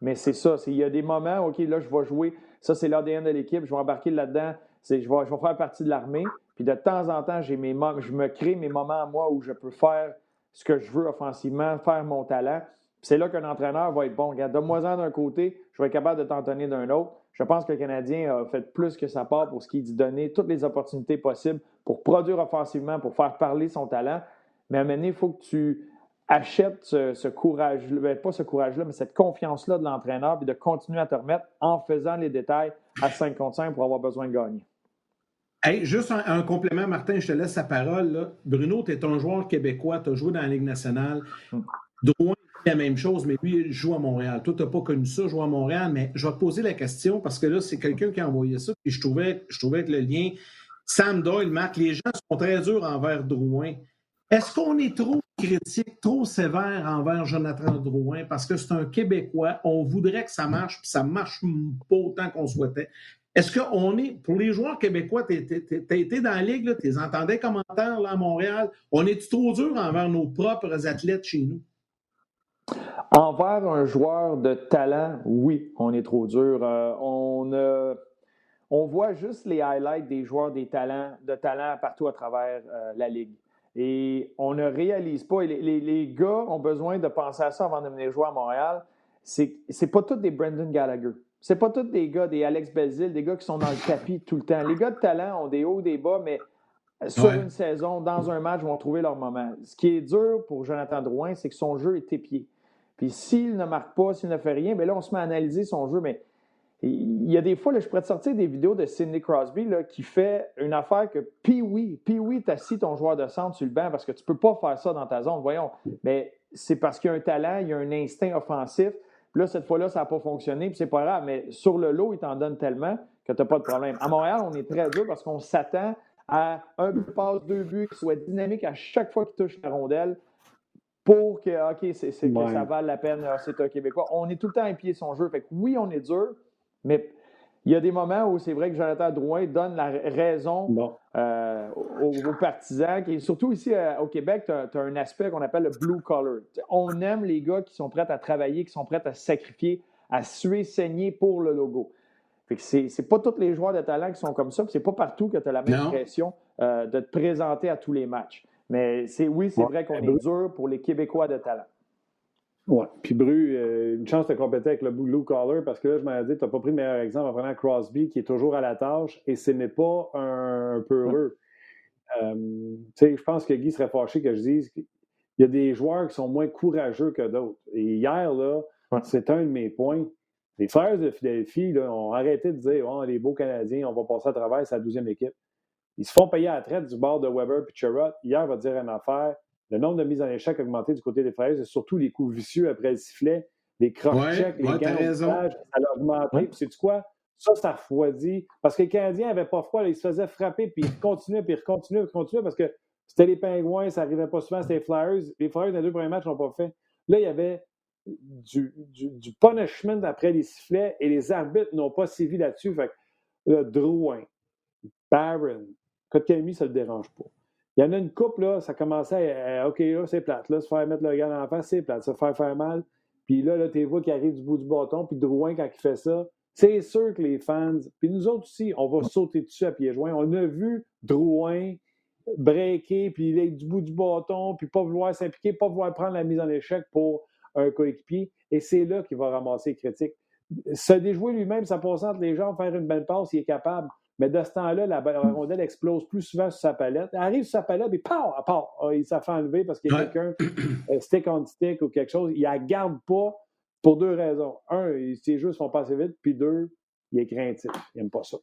Mais c'est ça. Il y a des moments, OK, là, je vais jouer. Ça, c'est l'ADN de l'équipe. Je vais embarquer là-dedans. Je vais, je vais faire partie de l'armée. Puis de temps en temps, mes je me crée mes moments à moi où je peux faire ce que je veux offensivement, faire mon talent. C'est là qu'un entraîneur va être bon. Regarde, donne-moi-en d'un côté, je vais être capable de t'en donner d'un autre. Je pense que le Canadien a fait plus que sa part pour ce qui est de donner toutes les opportunités possibles pour produire offensivement, pour faire parler son talent. Mais à un moment donné, il faut que tu achètes ce, courage, ben, pas ce courage-là, mais cette confiance-là de l'entraîneur, puis de continuer à te remettre en faisant les détails à 5 contre 5 pour avoir besoin de gagner. Hey, juste un, complément, Martin, je te laisse la parole. Bruno, tu es un joueur québécois, tu as joué dans la Ligue nationale. Hmm. Drouin, la même chose, mais lui, il joue à Montréal. Toi, tu n'as pas connu ça, joue à Montréal, mais je vais te poser la question parce que là, c'est quelqu'un qui a envoyé ça, puis je trouvais, je trouvais que le lien. Sam Doyle, Marc, les gens sont très durs envers Drouin. Est-ce qu'on est trop critique, trop sévère envers Jonathan Drouin? Parce que c'est un Québécois? On voudrait que ça marche, puis ça ne marche pas autant qu'on souhaitait. Est-ce qu'on est, pour les joueurs québécois, tu as été dans la ligue, tu entendais commentaires là, à Montréal, on est trop dur envers nos propres athlètes chez nous? Envers un joueur de talent, oui, on est trop dur. Euh, on, on voit juste les highlights des joueurs des talents, de talent partout à travers euh, la ligue. Et on ne réalise pas. Les, les, gars ont besoin de penser à ça avant de venir jouer à Montréal. C'est, pas tous des Brendan Gallagher. C'est pas tous des gars, des Alex Belzil, des gars qui sont dans le tapis tout le temps. Les gars de talent ont des hauts, des bas, mais sur une saison, dans un match, vont trouver leur moment. Ce qui est dur pour Jonathan Drouin, c'est que son jeu est épié. Puis s'il ne marque pas, s'il ne fait rien, bien là, on se met à analyser son jeu. Mais il y a des fois, là, je pourrais te sortir des vidéos de Sidney Crosby là, qui fait une affaire que Pee-Wee, Pee-Wee t'assis ton joueur de centre sur le banc parce que tu ne peux pas faire ça dans ta zone. Voyons. Mais c'est parce qu'il y a un talent, il y a un instinct offensif là, cette fois-là, ça n'a pas fonctionné, puis c'est pas grave, mais sur le lot, il t'en donne tellement que tu n'as pas de problème. À Montréal, on est très dur parce qu'on s'attend à un but passe, deux buts, qui soit dynamique à chaque fois qu'il touche la rondelle pour que, OK, c'est, que ça vale la peine, ah, c'est un Québécois. On est tout le temps à pied son jeu. Fait que oui, on est dur, mais il y a des moments où c'est vrai que Jonathan Drouin donne la raison euh, aux, partisans. Et surtout ici euh, au Québec, tu as, un aspect qu'on appelle le blue collar. On aime les gars qui sont prêts à travailler, qui sont prêts à sacrifier, à suer, saigner pour le logo. Ce n'est pas tous les joueurs de talent qui sont comme ça. C'est pas partout que tu as la même pression euh, de te présenter à tous les matchs. Mais c'est oui, c'est vrai qu'on est dur pour les Québécois de talent. Oui. Puis Bru, euh, une chance de compéter avec le blue collar parce que là, je m'avais dit, tu n'as pas pris le meilleur exemple en prenant Crosby qui est toujours à la tâche et ce n'est pas un, peu heureux. Euh, je pense que Guy serait fâché que je dise qu'il y a des joueurs qui sont moins courageux que d'autres. Et hier, là, c'est un de mes points. Les Frères de Philadelphie là, ont arrêté de dire oh, les beaux Canadiens, on va passer à travers sa douzième équipe. Ils se font payer à la traite du bord de Weber et Sherrod. Hier, va dire une affaire le nombre de mises en échec a augmenté du côté des Fraises, et surtout les coups vicieux après le sifflet, les cross-checks, les gants ça a augmenté. Puis, c'est quoi? Ça, ça refroidit. Parce que les Canadiens n'avaient pas froid, ils se faisaient frapper, puis ils continuaient, puis ils continuaient, puis ils continuaient, parce que c'était les Pingouins, ça n'arrivait pas souvent, c'était les Flyers. Les Flyers, dans les deux premiers matchs, n'ont pas fait. Là, il y avait du, du, punishment après les sifflets, et les arbitres n'ont pas sévi là-dessus. Fait que, le Drouin, Barron, Kotkami, ça ne le dérange pas. Il y en a une coupe, là, ça commençait à, OK, là, c'est plate. Là, se faire mettre le gars dans la face, c'est plate. Se faire faire mal. Puis là, là t'es vois qui arrive du bout du bâton. Puis Drouin, quand il fait ça, c'est sûr que les fans, puis nous autres aussi, on va sauter dessus à pieds joints. On a vu Drouin breaker, puis il est du bout du bâton, puis pas vouloir s'impliquer, pas vouloir prendre la mise en échec pour un coéquipier. Et c'est là qu'il va ramasser les critiques. Se déjouer lui-même, ça passe entre les gens, faire une belle passe, il est capable. Mais de ce temps-là, la, rondelle explose plus souvent sur sa palette. Elle arrive sur sa palette et pow, elle part. Ah, il s'est fait enlever parce qu'il y a quelqu'un, euh, stick on stick ou quelque chose. Il ne la garde pas pour deux raisons. Un, ses jeux sont passés vite. Puis deux, il est craintif. Il n'aime pas ça.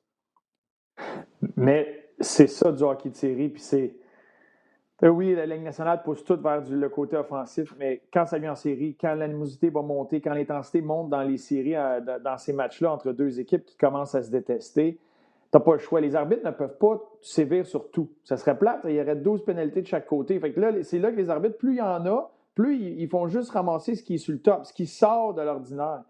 Mais c'est ça du hockey de série. Puis c'est. Euh, oui, la Ligue nationale pousse tout vers le côté offensif, mais quand ça vient en série, quand l'animosité va monter, quand l'intensité monte dans les séries, euh, dans ces matchs-là entre deux équipes qui commencent à se détester, n'as pas le choix. Les arbitres ne peuvent pas sévir sur tout. Ça serait plate, il y aurait 12 pénalités de chaque côté. Fait que là, c'est là que les arbitres, plus il y en a, plus ils, font juste ramasser ce qui est sur le top, ce qui sort de l'ordinaire.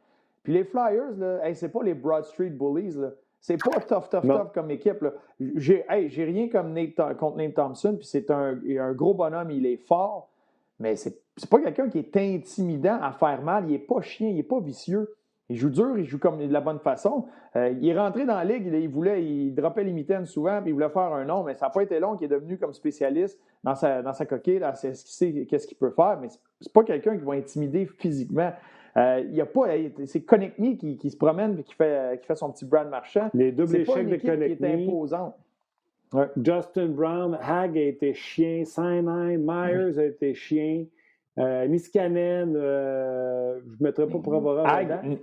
Puis les Flyers, là, c'est pas les Broad Street Bullies. C'est pas tough, tough, tough comme équipe. J'ai rien comme Nate, contre Nate Thompson, puis c'est un, un, gros bonhomme, il est fort, mais c'est pas quelqu'un qui est intimidant à faire mal. Il est pas chien, il est pas vicieux. Il joue dur, il joue comme de la bonne façon. Euh, il est rentré dans la ligue, il, voulait, il droppait les mitaines souvent, puis il voulait faire un nom, mais ça n'a pas été long qu'il est devenu comme spécialiste dans sa, dans sa coquille, dans ce qu'il qu'est-ce qu'il peut faire, mais c'est pas quelqu'un qui va intimider physiquement. Euh, il y a pas, c'est Connect Me qui, qui, se promène et qui fait, qui fait son petit brand marchand. Les doubles échecs de Connect qui est imposante. Justin Brown, Hag a été chien, Sinai, Myers a été chien, euh, Niskanen, euh, je ne mettrais pas pour avoir Hag,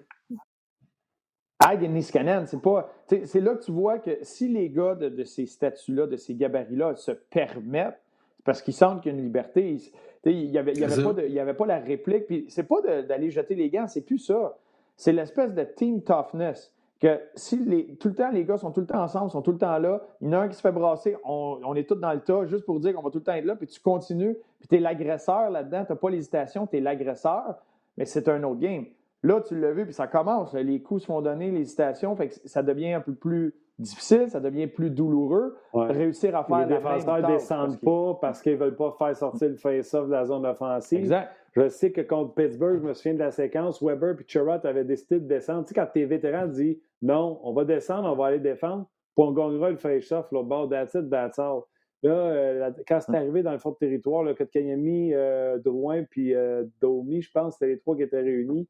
Hag et Niskanen, c'est pas. C'est là que tu vois que si les gars de, de ces statuts-là, de ces gabarits-là, se permettent, parce qu'ils sentent qu'il y a une liberté, il n'y avait, y avait, pas avait pas la réplique. Puis c'est pas d'aller jeter les gants, c'est plus ça. C'est l'espèce de team toughness. Que si les, tout le temps, les gars sont tout le temps ensemble, sont tout le temps là, il y en a un qui se fait brasser, on, est tous dans le tas, juste pour dire qu'on va tout le temps être là, puis tu continues, puis tu es l'agresseur là-dedans, tu n'as pas l'hésitation, tu es l'agresseur, mais c'est un autre game. Là, tu l'as vu, puis ça commence, les coups se font donner, l'hésitation, fait que ça devient un peu plus difficile, ça devient plus douloureux. Réussir à faire Les défenseurs ne descendent pas parce qu'ils ne veulent pas faire sortir le face-off de la zone offensive. Exact. Je sais que contre Pittsburgh, je me souviens de la séquence, Weber et Chirot avaient décidé de descendre. Tu sais, quand tes vétérans disent non, on va descendre, on va aller défendre, puis on gagnera le face-off, le bord it, that's. Là, euh, quand c'est arrivé dans le fond de territoire, là, que Kanyami, euh, Drouin puis euh, Domi, je pense, c'était les trois qui étaient réunis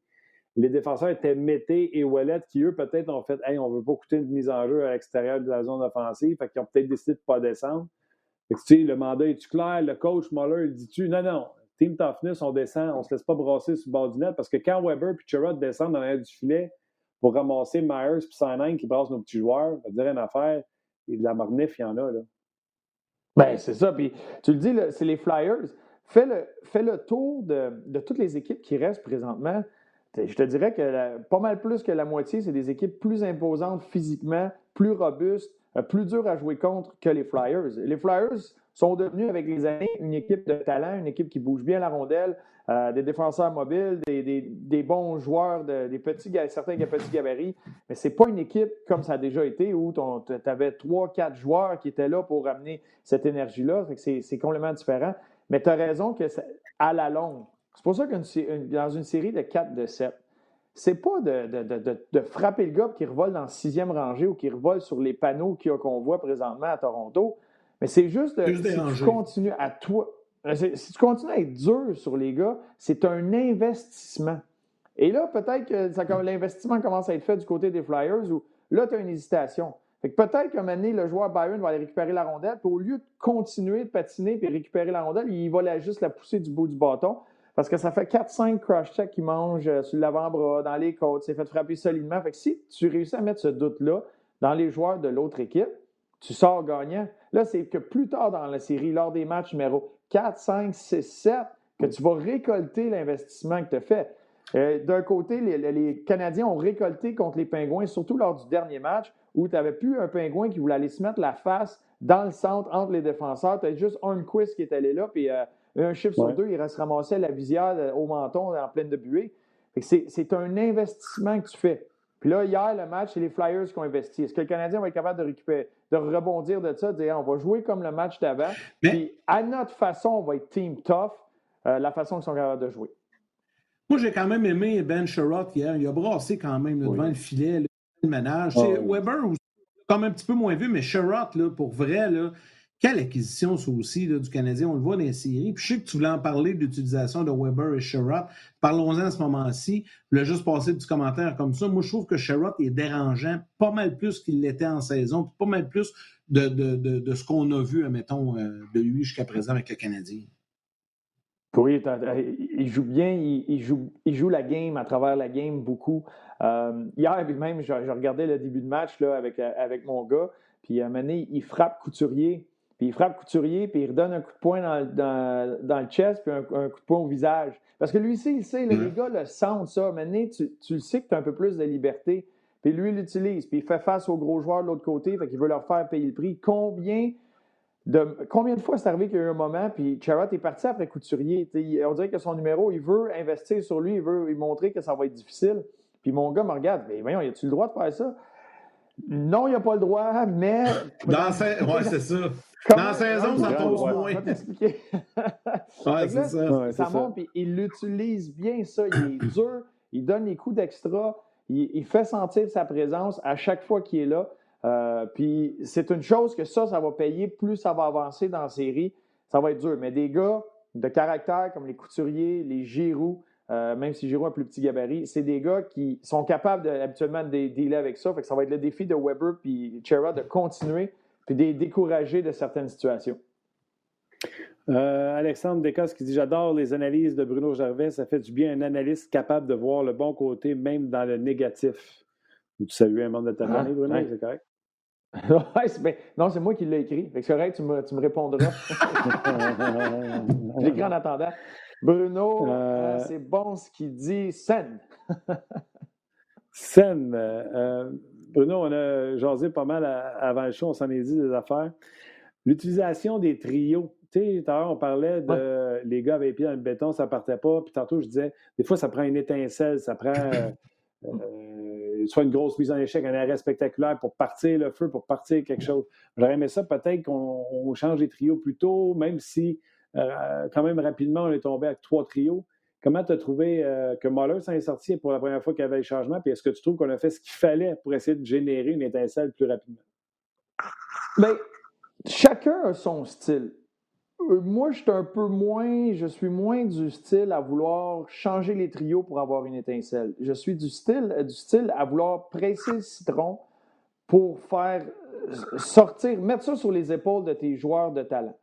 les défenseurs étaient Mété et Wallet qui, eux, peut-être ont fait Hey, on veut pas coûter une mise en jeu à l'extérieur de la zone offensive. Fait qu'ils ont peut-être décidé de ne pas descendre. Tu sais, le mandat est-tu clair? Le coach Muller, il dit-tu? Non, non, Team Toughness, on descend, on ne se laisse pas brasser sur le bord du net parce que quand Weber et Chirot descendent dans l'air du filet pour ramasser Myers et Sainin qui brassent nos petits joueurs, va dire une affaire, et de la marnif, il y en a. Là. Ben, c'est ça. Puis tu le dis, c'est les Flyers. Fais le, fais le tour de, de toutes les équipes qui restent présentement. Je te dirais que pas mal plus que la moitié, c'est des équipes plus imposantes physiquement, plus robustes, euh, plus dures à jouer contre que les Flyers. Les Flyers sont devenus avec les années une équipe de talent, une équipe qui bouge bien la rondelle, euh, des défenseurs mobiles, des, bons joueurs, des petits, certains petits gabarits. Mais ce n'est pas une équipe comme ça a déjà été où tu avais trois, quatre joueurs qui étaient là pour amener cette énergie-là. C'est complètement différent. Mais tu as raison que à la longue, c'est pour ça que dans une série de 4 de 7, c'est pas de, frapper le gars qui revole dans la sixième rangée ou qui revole sur les panneaux qu'on voit présentement à Toronto, mais c'est juste de si tu continues à toi. Euh, si tu continues à être dur sur les gars, c'est un investissement. Et là, peut-être que l'investissement commence à être fait du côté des Flyers où là, tu as une hésitation. peut-être qu'à un moment donné, le joueur Byron va aller récupérer la rondelle, puis au lieu de continuer de patiner et récupérer la rondelle, il va juste la pousser du bout du bâton. Parce que ça fait 4-5 crush checks qu'il mange euh, sur l'avant-bras, dans les côtes, c'est fait frapper solidement. Fait que si tu réussis à mettre ce doute-là dans les joueurs de l'autre équipe, tu sors gagnant. Là, c'est que plus tard dans la série, lors des matchs numéro 4, 5, 6, 7, que tu vas récolter l'investissement que tu as fait. Euh, d'un côté, les, Canadiens ont récolté contre les Pingouins, surtout lors du dernier match, où tu n'avais plus un Pingouin qui voulait aller se mettre la face dans le centre entre les défenseurs. Tu as juste un quiz qui est allé là, puis euh, un chiffre sur deux, il reste ramassé à la visière euh, au menton en pleine de buée. C'est un investissement que tu fais. Puis là, hier, le match, c'est les Flyers qui ont investi. Est-ce que le Canadien va être capable de récupérer, de rebondir de ça, de dire on va jouer comme le match d'avant, puis à notre façon, on va être team tough, euh, la façon qu'ils sont capables de jouer. Moi, j'ai quand même aimé Ben Sherrod hier. Il a brassé quand même devant le filet, le ménage. Ah Weber, quand même un petit peu moins vu, mais Sherrod, pour vrai, là, quelle acquisition, ça aussi, du Canadien? On le voit dans les séries. Puis je sais que tu voulais en parler de l'utilisation de Weber et Sherrod. Parlons-en à ce moment-ci. Je juste passer du commentaire comme ça. Moi, je trouve que Sherrod est dérangeant pas mal plus qu'il l'était en saison, pas mal plus de, de, ce qu'on a vu, admettons, euh, de lui jusqu'à présent avec le Canadien. Oui, il joue bien, il, joue, il joue la game à travers la game beaucoup. Euh, hier, même, je, regardais le début de match là, avec, avec mon gars, puis à un moment donné, il frappe Couturier puis il frappe Couturier, puis il redonne un coup de poing dans, dans, le chest, puis un, coup de poing au visage. Parce que lui aussi, il sait, les gars le sentent ça. Maintenant, tu, tu le sais que tu as un peu plus de liberté. Puis lui, il l'utilise, puis il fait face aux gros joueurs de l'autre côté, fait qu'il veut leur faire payer le prix. Combien de, combien de fois c'est arrivé qu'il y a eu un moment, puis Charrot est parti après Couturier. on dirait que son numéro, il veut investir sur lui, il veut lui montrer que ça va être difficile. Puis mon gars me regarde, mais voyons, y a-tu le droit de faire ça? non, il n'y a pas le droit, mais. Dans. Ouais, c'est ça. Dans la saison, ça pose moins. Je t'expliquer. ouais, c'est ça. ça monte, puis il utilise bien ça. Il est dur, il donne les coups d'extra, il, fait sentir sa présence à chaque fois qu'il est là. Euh, puis c'est une chose que ça, ça va payer. Plus ça va avancer dans la série, ça va être dur. Mais des gars de caractère comme les Couturiers, les Giroux, euh, même si Giroud a un plus petit gabarit, c'est des gars qui sont capables de, habituellement de dealer avec ça. Fait que ça va être le défi de Weber puis Chera de continuer puis de décourager de certaines situations. Euh, Alexandre Descosses qui dit J'adore les analyses de Bruno Gervais. Ça fait du bien un analyste capable de voir le bon côté, même dans le négatif. Tu salues un membre de ta ah, famille, Bruno, c'est correct? Non, c'est moi qui l'ai écrit. C'est correct, tu me, tu me répondras. Je l'écris en attendant. Bruno, euh, euh, c'est bon ce qu'il dit. Scène. Scène. Bruno, on a jasé pas mal avant le show, on s'en est dit des affaires. L'utilisation des trios. Tu sais, tout à l'heure, on parlait de les gars avec les pieds dans le béton, ça partait pas. Puis tantôt, je disais, des fois, ça prend une étincelle, ça prend euh, euh, soit une grosse mise en échec, un arrêt spectaculaire pour partir le feu, pour partir quelque chose. J'aurais aimé ça, peut-être qu'on change les trios plus tôt, même si, euh, quand même, rapidement, on est tombé avec trois trios. Comment tu as trouvé euh, que Muller s'en est sorti pour la première fois qu'il y avait le changement? Puis est-ce que tu trouves qu'on a fait ce qu'il fallait pour essayer de générer une étincelle plus rapidement? Bien, chacun a son style. Euh, moi, je suis un peu moins, je suis moins du style à vouloir changer les trios pour avoir une étincelle. Je suis du style, du style à vouloir presser le citron pour faire euh, sortir, mettre ça sur les épaules de tes joueurs de talent.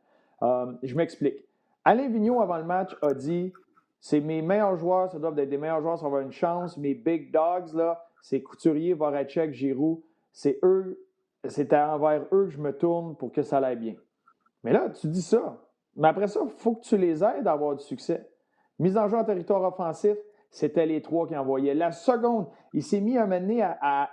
je m'explique. Alain Vigneault, avant le match, a dit c'est mes meilleurs joueurs, ça doit être des meilleurs joueurs, ça va avoir une chance. Mes big dogs, là, c'est Couturier, Voracek, Giroud. C'est eux, c'est envers eux que je me tourne pour que ça aille bien. Mais là, tu dis ça. Mais après ça, il faut que tu les aides à avoir du succès. Mise en jeu en territoire offensif, c'était les trois qui envoyaient. La seconde, il s'est mis à mener à,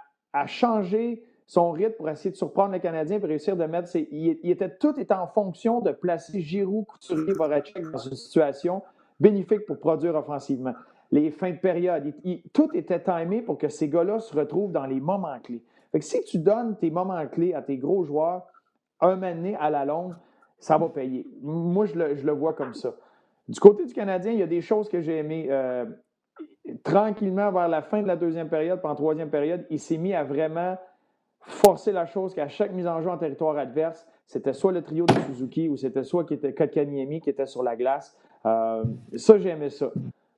changer son rythme pour essayer de surprendre le Canadien et réussir de mettre ses. Il, était, tout était en fonction de placer Giroud, Couturier, Voracek dans une situation bénéfique pour produire offensivement. Les fins de période, tout était timé pour que ces gars-là se retrouvent dans les moments clés. Que si tu donnes tes moments clés à tes gros joueurs, un moment à la longue, ça va payer. Moi, je le, vois comme ça. Du côté du Canadien, il y a des choses que j'ai aimées. Euh, tranquillement, vers la fin de la deuxième période, puis en troisième période, il s'est mis à vraiment forcer la chose qu'à chaque mise en jeu en territoire adverse, c'était soit le trio de Suzuki ou c'était soit qui était qui était sur la glace. Euh, ça, j'aimais ça.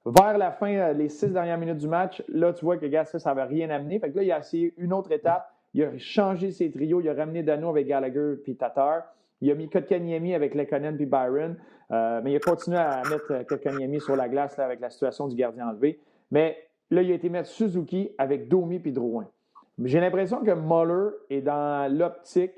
Vers la fin, euh, les six dernières minutes du match, là, tu vois que gars, ça, n'avait rien amené. Fait là, il a essayé une autre étape. Il a changé ses trios. Il a ramené Dano avec Gallagher puis Tatar. Il a mis Kotkaniemi avec Lekonen puis Byron. Euh, mais il a continué à mettre Kotkaniemi sur la glace avec la situation du gardien enlevé. Mais là, il a été mettre Suzuki avec Domi puis Drouin. J'ai l'impression que Muller est dans l'optique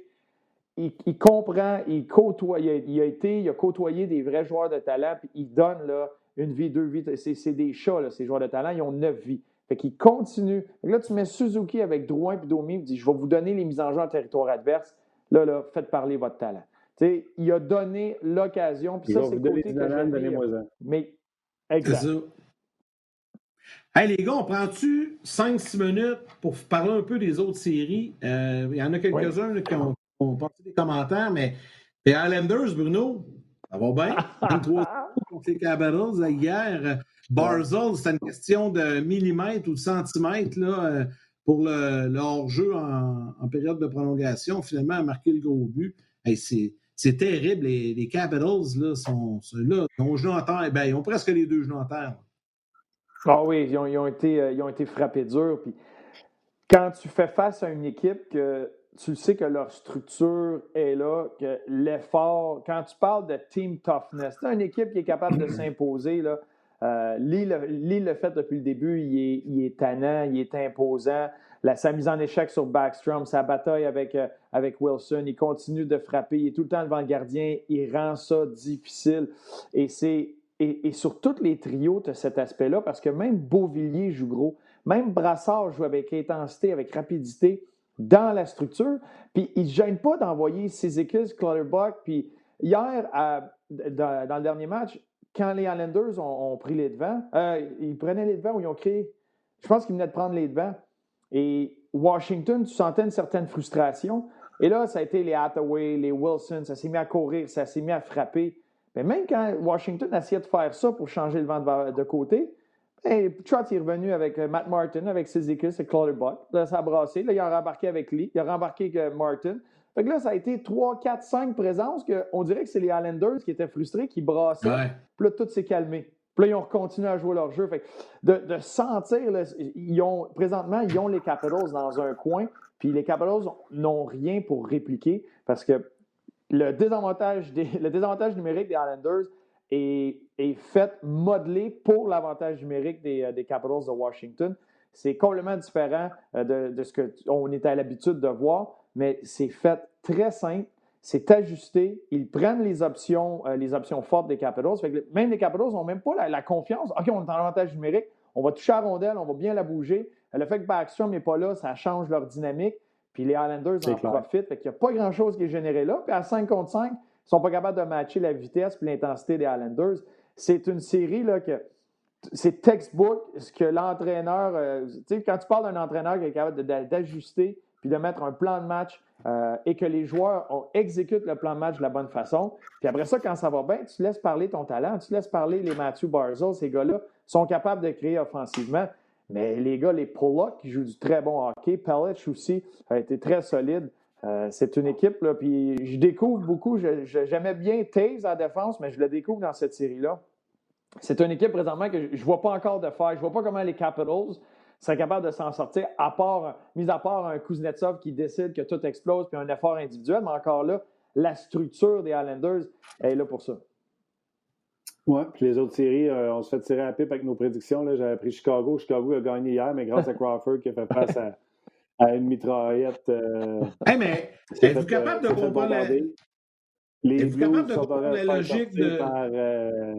il, comprend, il côtoie, il a, été, il a côtoyé des vrais joueurs de talent, puis il donne là, une vie, deux vies. C'est des chats, là, ces joueurs de talent, ils ont neuf vies. Fait qu'il continue. là, tu mets Suzuki avec Drouin et Domi, il dit Je vais vous donner les mises en jeu en territoire adverse. Là, là, faites parler votre talent. sais, il a donné l'occasion, puis ça, c'est le côté que j'aime. Mais, exact. Hey les gars, on prend-tu 5-6 minutes pour parler un peu des autres séries? Euh, il y en a quelques-uns qui ont on va des commentaires, mais les Islanders, Bruno, ça va bien? 23 contre les Capitals hier. Barzell, c'était une question de millimètres ou de centimètres là, euh, pour le, hors-jeu en, période de prolongation. Finalement, a marqué le gros but. c'est terrible. Les, Capitals là, sont, là. Ils ont, genoux en terre. Ben, ils ont presque les deux genoux en terre. Ah oui, ils ont, été, euh, ils ont été frappés dur. Puis quand tu fais face à une équipe que tu sais que leur structure est là, que l'effort, quand tu parles de team toughness, c'est une équipe qui est capable de s'imposer. Là. Euh, le fait depuis le début, il est, il est tannant, il est imposant. La, sa mise en échec sur Backstrom, sa bataille avec, euh, avec Wilson, il continue de frapper, il est tout le temps devant le gardien, il rend ça difficile. Et, c'est, et, sur tous les trios, tu as cet aspect-là, parce que même Beauvillier joue gros, même Brassard joue avec intensité, avec rapidité dans la structure. Puis il ne gêne pas d'envoyer Sizikis, Clutterbuck. Puis hier, dans, le dernier match, quand les Islanders ont, pris les devants, euh, ils prenaient les devants ou ils ont créé. Je pense qu'ils venaient de prendre les devants. Et Washington, tu sentais une certaine frustration. Et là, ça a été les Hathaway, les Wilson, ça s'est mis à courir, ça s'est mis à frapper. Mais même quand Washington essayait de faire ça pour changer le vent de, côté, ben, Trotz est revenu avec euh, Matt Martin, avec Sizikis et Claude Buck. Là, ça a brassé. Là, il a rembarqué avec Lee. Il a rembarqué avec euh, Martin. Fait que là, ça a été 3, 4, 5 présences que on dirait que c'est les Islanders qui étaient frustrés, qui brassaient. Puis là, tout s'est calmé. Puis là, ils ont continué à jouer leur jeu. Fait de, de, sentir, ils ont, présentement, ils ont les Capitals dans un coin, puis les Capitals n'ont rien pour répliquer parce que le désavantage, le désavantage numérique des Islanders est, est fait, modelé pour l'avantage numérique des, euh, des, Capitals de Washington. C'est complètement différent euh, de, de ce qu'on était à l'habitude de voir, mais c'est fait très simple c'est ajusté. Ils prennent les options, euh, les options fortes des Capitals. même les Capitals n'ont même pas la, confiance. OK, on est en avantage numérique, on va toucher à la rondelle, on va bien la bouger. Le fait que Backstrom n'est pas là, ça change leur dynamique. Puis les Islanders en profitent. Il n'y a pas grand-chose qui est généré là. Puis à 5 contre 5, ils sont pas capables de matcher la vitesse et l'intensité des Islanders. C'est une série là, que c'est textbook, ce que l'entraîneur. Euh, quand tu parles d'un entraîneur qui est capable d'ajuster puis de mettre un plan de match euh, et que les joueurs exécutent le plan de match de la bonne façon. Puis après ça, quand ça va bien, tu laisses parler ton talent, tu laisses parler les Matthew Barzell, ces gars-là sont capables de créer offensivement. Mais les gars, les Pollock qui jouent du très bon hockey, Pellich aussi a été très solide. Euh, c'est une équipe, là, puis je découvre beaucoup. J'aimais bien Taze en défense, mais je le découvre dans cette série-là. C'est une équipe présentement que je ne vois pas encore de faire. Je ne vois pas comment les Capitals serait capable de s'en sortir, à part, mis à part un Kuznetsov qui décide que tout explose puis un effort individuel. Mais encore là, la structure des Islanders est là pour ça. Oui, puis les autres séries, euh, on se fait tirer à pipe avec nos prédictions. J'avais pris Chicago. Chicago a gagné hier, mais grâce à Crawford qui a fait face à, une mitraillette. Euh, mais êtes-vous capable de comprendre la... Les Blues sont en la logique de... Par, euh,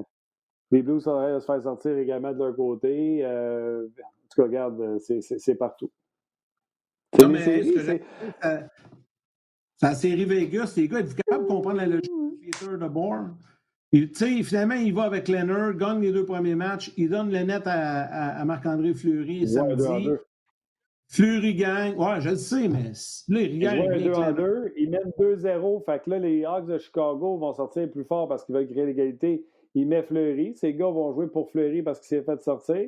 les Blues sont en de se faire sortir également de leur côté. Euh, en tout cas, regarde, euh, c'est partout. Non, mais c'est la série Vegas, les gars, êtes-vous capable de comprendre la logique de Peter de Bourne? finalement, il va avec Leonard, gagne les deux premiers matchs, il donne le net à, Marc-André Fleury samedi. Fleury gagne. Ouais, je le sais, mais là, il gagne. Il 2 en 2, ils mènent 2-0. Fait que là, les Hawks de Chicago vont sortir plus fort parce qu'ils veulent créer l'égalité. Il met Fleury. Ces gars vont jouer pour Fleury parce qu'il s'est fait sortir.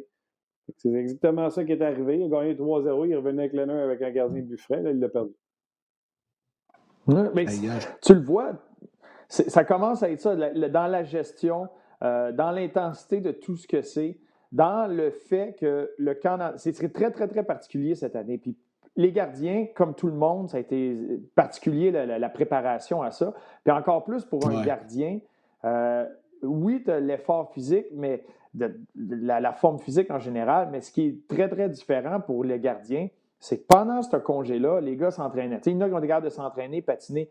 C'est exactement ça qui est arrivé. Il a gagné 3-0. Il est revenu avec Leonard avec un gardien de frais. Là, il l'a perdu. mais tu le vois, ça commence à être ça dans la gestion, euh, dans l'intensité de tout ce que c'est, dans le fait que le camp. C'est très, très, très particulier cette année. Puis les gardiens, comme tout le monde, ça a été particulier la, préparation à ça. Puis encore plus pour un gardien. Euh, oui, tu as l'effort physique, mais de, la, forme physique en général, mais ce qui est très, très différent pour les gardiens, c'est que pendant ce congé-là, les gars s'entraînaient. Il y en a qui ont des de s'entraîner, patiner,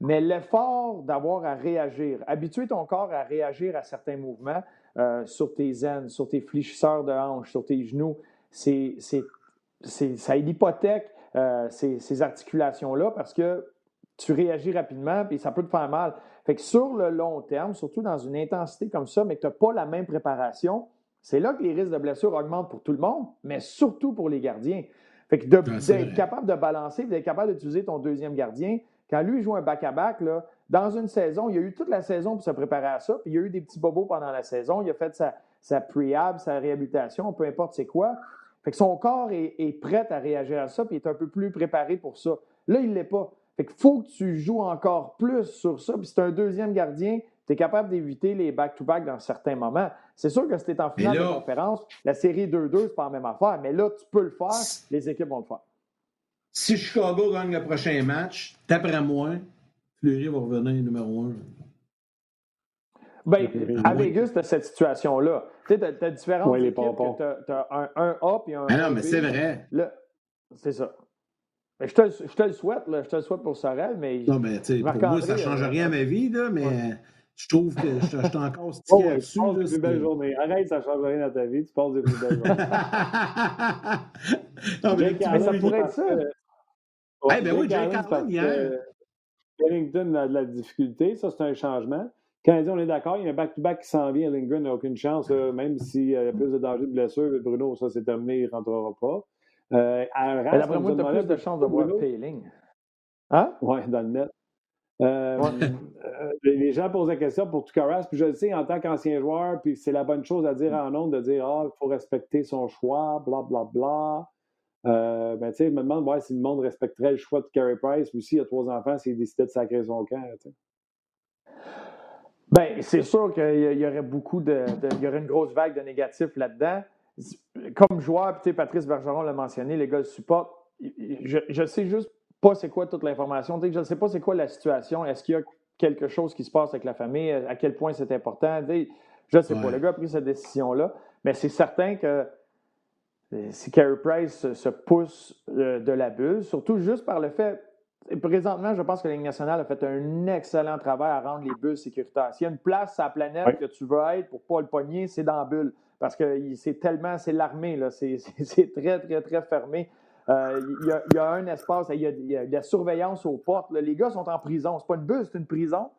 mais l'effort d'avoir à réagir, habituer ton corps à réagir à certains mouvements euh, sur tes aines, sur tes fléchisseurs de hanches, sur tes genoux, c'est, ça hypothèque euh, ces, ces articulations-là parce que tu réagis rapidement et ça peut te faire mal. Fait que sur le long terme, surtout dans une intensité comme ça, mais que tu n'as pas la même préparation, c'est là que les risques de blessure augmentent pour tout le monde, mais surtout pour les gardiens. Fait que d'être capable de balancer, d'être capable d'utiliser ton deuxième gardien, quand lui joue un back-à-back, dans une saison, il a eu toute la saison pour se préparer à ça, puis il y a eu des petits bobos pendant la saison, il a fait sa, sa pre-ab, sa réhabilitation, peu importe c'est quoi. Fait que son corps est, est, prêt à réagir à ça, puis il est un peu plus préparé pour ça. Là, il ne l'est pas. Fait qu'il faut que tu joues encore plus sur ça. Puis c'est un deuxième gardien, tu es capable d'éviter les back-to-back dans certains moments. C'est sûr que si tu es en finale de conférence, la série 2-2, c'est pas la même affaire. Mais là, tu peux le faire, les équipes vont le faire. Si Chicago gagne le prochain match, d'après moi, Fleury va revenir numéro un. Bien, à Vegas, tu as cette situation-là. Tu sais, tu as, différentes équipes. Tu as, un, un A et un ah non, mais c'est vrai. C'est ça. Je te, je te, le souhaite, là. je te le souhaite pour Sorel, mais. Non, mais tu sais, pour moi, ça ne change euh, rien à ma vie, là, mais je trouve que je, suis encore stické oh, dessus. Tu passes des plus belles journées. Arrête, ça ne change rien à ta vie, tu passes des plus belles journées. non, mais, mais ça pourrait être ça. Eh hey, ben oui, Jake Allen hier. Wellington a de la difficulté, ça, c'est un changement. Quand on est d'accord, il y a un back-to-back qui s'en vient. Lindgren n'a aucune chance, même s'il y a plus de danger de blessure. Bruno, ça, c'est terminé, il ne rentrera pas. Euh, D'après moi, tu as plus de chances de voir Payling. Hein? Oui, dans le net. Euh, euh, les gens posent la question pour Tukaras, puis je le sais en tant qu'ancien joueur, puis c'est la bonne chose à dire en ondes, de dire Ah, il faut respecter son choix, bla bla bla. Euh, ben, tu sais, je me demande ouais, si le monde respecterait le choix de Carey Price, ou s'il y a trois enfants, s'il décidait de sacrer son camp. Ben, c'est sûr qu'il y aurait beaucoup de, Il y aurait une grosse vague de négatifs là-dedans. Comme joueur, puis Patrice Bergeron l'a mentionné, les gars le supportent. Je, je sais juste pas c'est quoi toute l'information. Je ne sais pas c'est quoi la situation. Est-ce qu'il y a quelque chose qui se passe avec la famille? À quel point c'est important? Je ne sais pas. Le gars a pris cette décision-là. Mais c'est certain que si Carey Price se pousse euh, de la bulle, surtout juste par le fait. Présentement, je pense que la Ligue nationale a fait un excellent travail à rendre les bulles sécuritaires. S'il y a une place sur la planète que tu veux être pour ne pas le pogner, c'est dans la bulle. Parce que c'est tellement, c'est l'armée, c'est très, très, très fermé. Euh, il y, a un espace, il y a, de la surveillance aux portes. Les gars sont en prison. Ce n'est pas une bulle, c'est une prison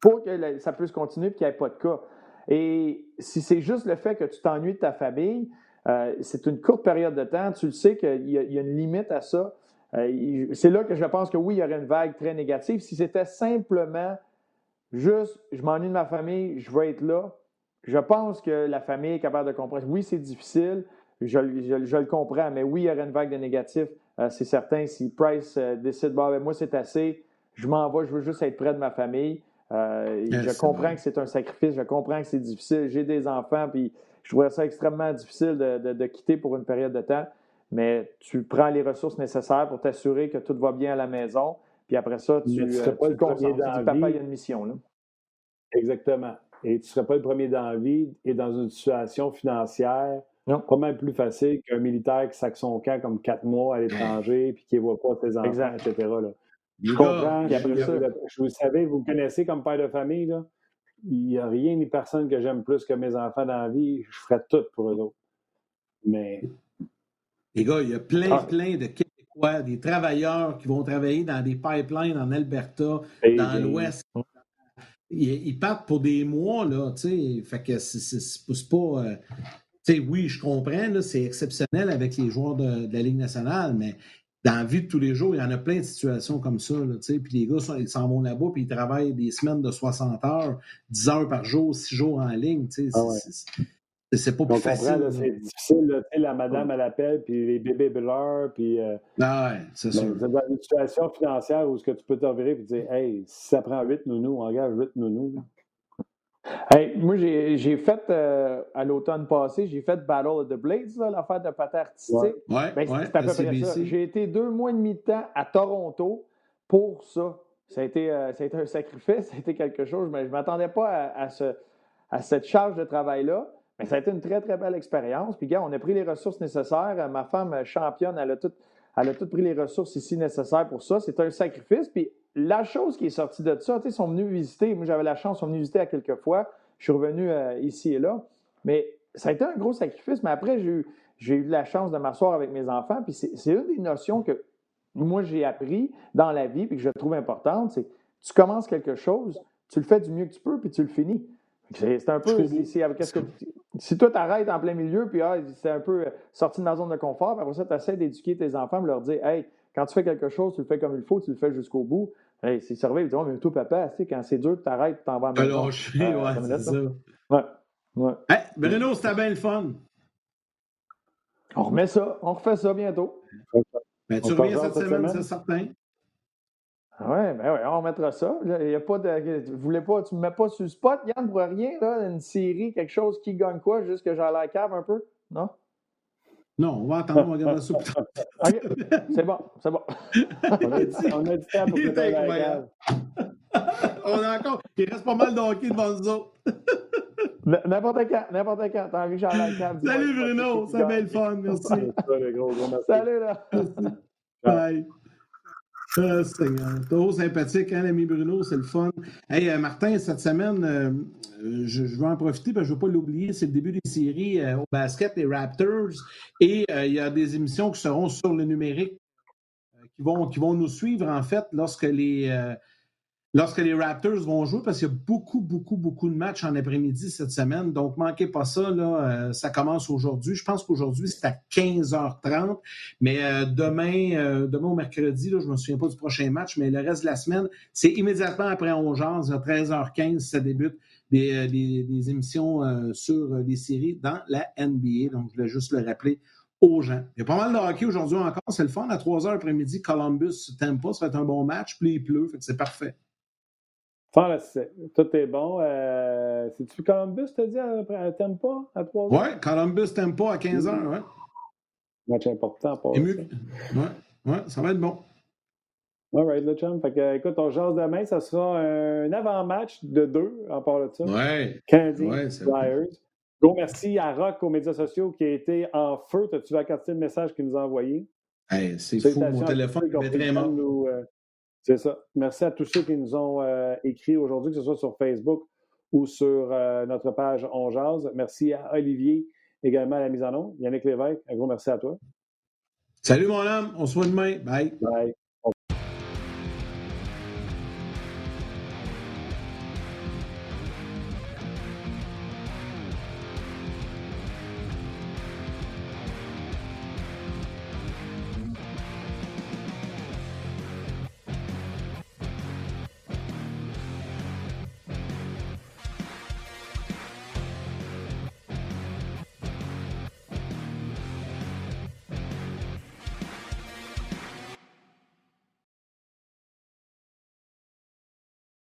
pour que ça puisse continuer et qu'il n'y ait pas de cas. Et si c'est juste le fait que tu t'ennuies de ta famille, euh, c'est une courte période de temps. Tu le sais qu'il y, a une limite à ça. Euh, c'est là que je pense que oui, il y aurait une vague très négative. Si c'était simplement juste, je m'ennuie de ma famille, je veux être là, je pense que la famille est capable de comprendre. Oui, c'est difficile, je, le comprends, mais oui, il y aurait une vague de négatifs, euh, c'est certain. Si Price euh, décide, bah, ben, moi, c'est assez, je m'en vais, je veux juste être près de ma famille. Euh, je comprends que c'est un sacrifice, je comprends que c'est difficile. J'ai des enfants, puis je trouverais ça extrêmement difficile de, quitter pour une période de temps. Mais tu prends les ressources nécessaires pour t'assurer que tout va bien à la maison. Puis après ça, tu, ne serais pas le premier dans Papa, il y a une mission. Là? Exactement. Et tu ne serais pas le premier dans la vie et dans une situation financière pas mal plus facile qu'un militaire qui sac son camp comme quatre mois à l'étranger puis qui ne voit pas ses enfants, etc. Je comprends. Je vous savez, vous me connaissez comme père de famille. Là? Il n'y a rien ni personne que j'aime plus que mes enfants dans la vie. Je ferais tout pour eux autres. Mais. Les gars, il y a plein, ah. plein de Québécois, des travailleurs qui vont travailler dans des pipelines en Alberta, dans l'Ouest. Ils, partent pour des mois, là, tu sais. Fait que c'est pas. Euh, oui, je comprends, c'est exceptionnel avec les joueurs de, la Ligue nationale, mais dans la vie de tous les jours, il y en a plein de situations comme ça. puis les gars, ils s'en vont là-bas, puis ils travaillent des semaines de 60 heures, 10 heures par jour, 6 jours en ligne. Ah c'est pas plus facile. C'est difficile. la madame, elle appelle, puis les bébés pleurent, puis. Euh, ah ouais, c'est sûr. dans une situation financière où ce que tu peux t'envirer et dire Hey, si ça prend 8 nounous, on engage 8 nounous moi, j'ai fait, euh, à l'automne passé, j'ai fait Battle of the Blades, l'affaire de patin artistique. Ouais, ben, c'est à peu près ça. J'ai été deux mois et demi de temps à Toronto pour ça. Ça a été, euh, ça a été un sacrifice, ça a été quelque chose, mais je ne m'attendais pas à, ce, à cette charge de travail-là. Mais ça a été une très, très belle expérience. Puis, gars, on a pris les ressources nécessaires. Ma femme championne, elle a tout, elle a tout pris les ressources ici nécessaires pour ça. C'est un sacrifice. Puis, la chose qui est sortie de ça, ils sont venus visiter. Moi, j'avais la chance, ils sont venus visiter à quelques fois. Je suis revenu euh, ici et là. Mais ça a été un gros sacrifice. Mais après, j'ai eu, la chance de m'asseoir avec mes enfants. Puis c'est une des notions que moi, j'ai appris dans la vie et que je trouve importante. C'est tu commences quelque chose, tu le fais du mieux que tu peux, puis tu le finis. C'est un peu. si toi, tu arrêtes en plein milieu, puis ah, c'est un peu sorti de ma zone de confort, après ça, tu essaies d'éduquer tes enfants, de leur dire Hey, quand tu fais quelque chose, tu le fais comme il faut, tu le fais jusqu'au bout. Hey, c'est surveillé, ils disent, mais toi, papa, tu sais, quand c'est dur, tu t'arrêtes, tu t'en vas à la maison. ouais, c'est ça. Ouais. ouais. Hey, Bruno, c'était bien le fun. On remet ça, on refait ça bientôt. Ben, tu reviens cette semaine, c'est certain. Oui, ben ouais, on remettra ça. Il y a pas de. Vous voulez pas, tu me mets pas sur le spot, Yann, pour rien, là, une série, quelque chose qui gagne quoi, juste que j'ai la cave un peu? Non? Non, on va attendre, on va regarder ça plus tard. C'est bon, c'est bon. on, a du temps pour que la On a encore. Il reste pas mal de hockey devant nous autres. N'importe quand, n'importe quand. T'as envie cave. Salut Bruno, ça va être fun, merci. Salut là. Bye. Ah, c'est trop sympathique, hein, l'ami Bruno, c'est le fun. Hey, euh, Martin, cette semaine, euh, je, je, vais en profiter parce que je ne veux pas l'oublier, c'est le début des séries euh, au basket, les Raptors, et il y a des émissions qui seront sur le numérique qui vont, qui vont nous suivre, en fait, lorsque les, lorsque les Raptors vont jouer, parce qu'il y a beaucoup, beaucoup, beaucoup de matchs en après-midi cette semaine. Donc, manquez pas ça. Là, euh, ça commence aujourd'hui. Je pense qu'aujourd'hui, c'est à 15h30. Mais euh, demain, euh, demain au mercredi, là, je me souviens pas du prochain match, mais le reste de la semaine, c'est immédiatement après 11h, à 13h15, ça débute des, émissions sur les séries dans la NBA. Donc, je voulais juste le rappeler aux gens. Il y a pas mal de hockey aujourd'hui encore. C'est le fun. À 3h après-midi, Columbus, Tampa, ça va être un bon match. Puis il pleut. c'est parfait. Tout est bon. Euh, C'est-tu Columbus, t'as dit, à, Tampa, à 3 h Oui, Columbus, Tampa, à 15 h oui. Match important pour Oui, ouais, ça va être bon. All right, le chum. Fait que, écoute, on jase demain, ça sera un avant-match de deux, en part de ça. Oui. Canadiens, ouais, Flyers. Gros merci à Rock aux médias sociaux qui a été en feu. As-tu vu le message qu'il nous a envoyé? Hey, c'est fou, mon téléphone est très nous, euh, c'est ça. Merci à tous ceux qui nous ont euh, écrit aujourd'hui, que ce soit sur Facebook ou sur euh, notre page On. Merci à Olivier, également à la mise en onde. Yannick Lévesque, un gros merci à toi. Salut mon homme, on se voit demain. Bye. Bye.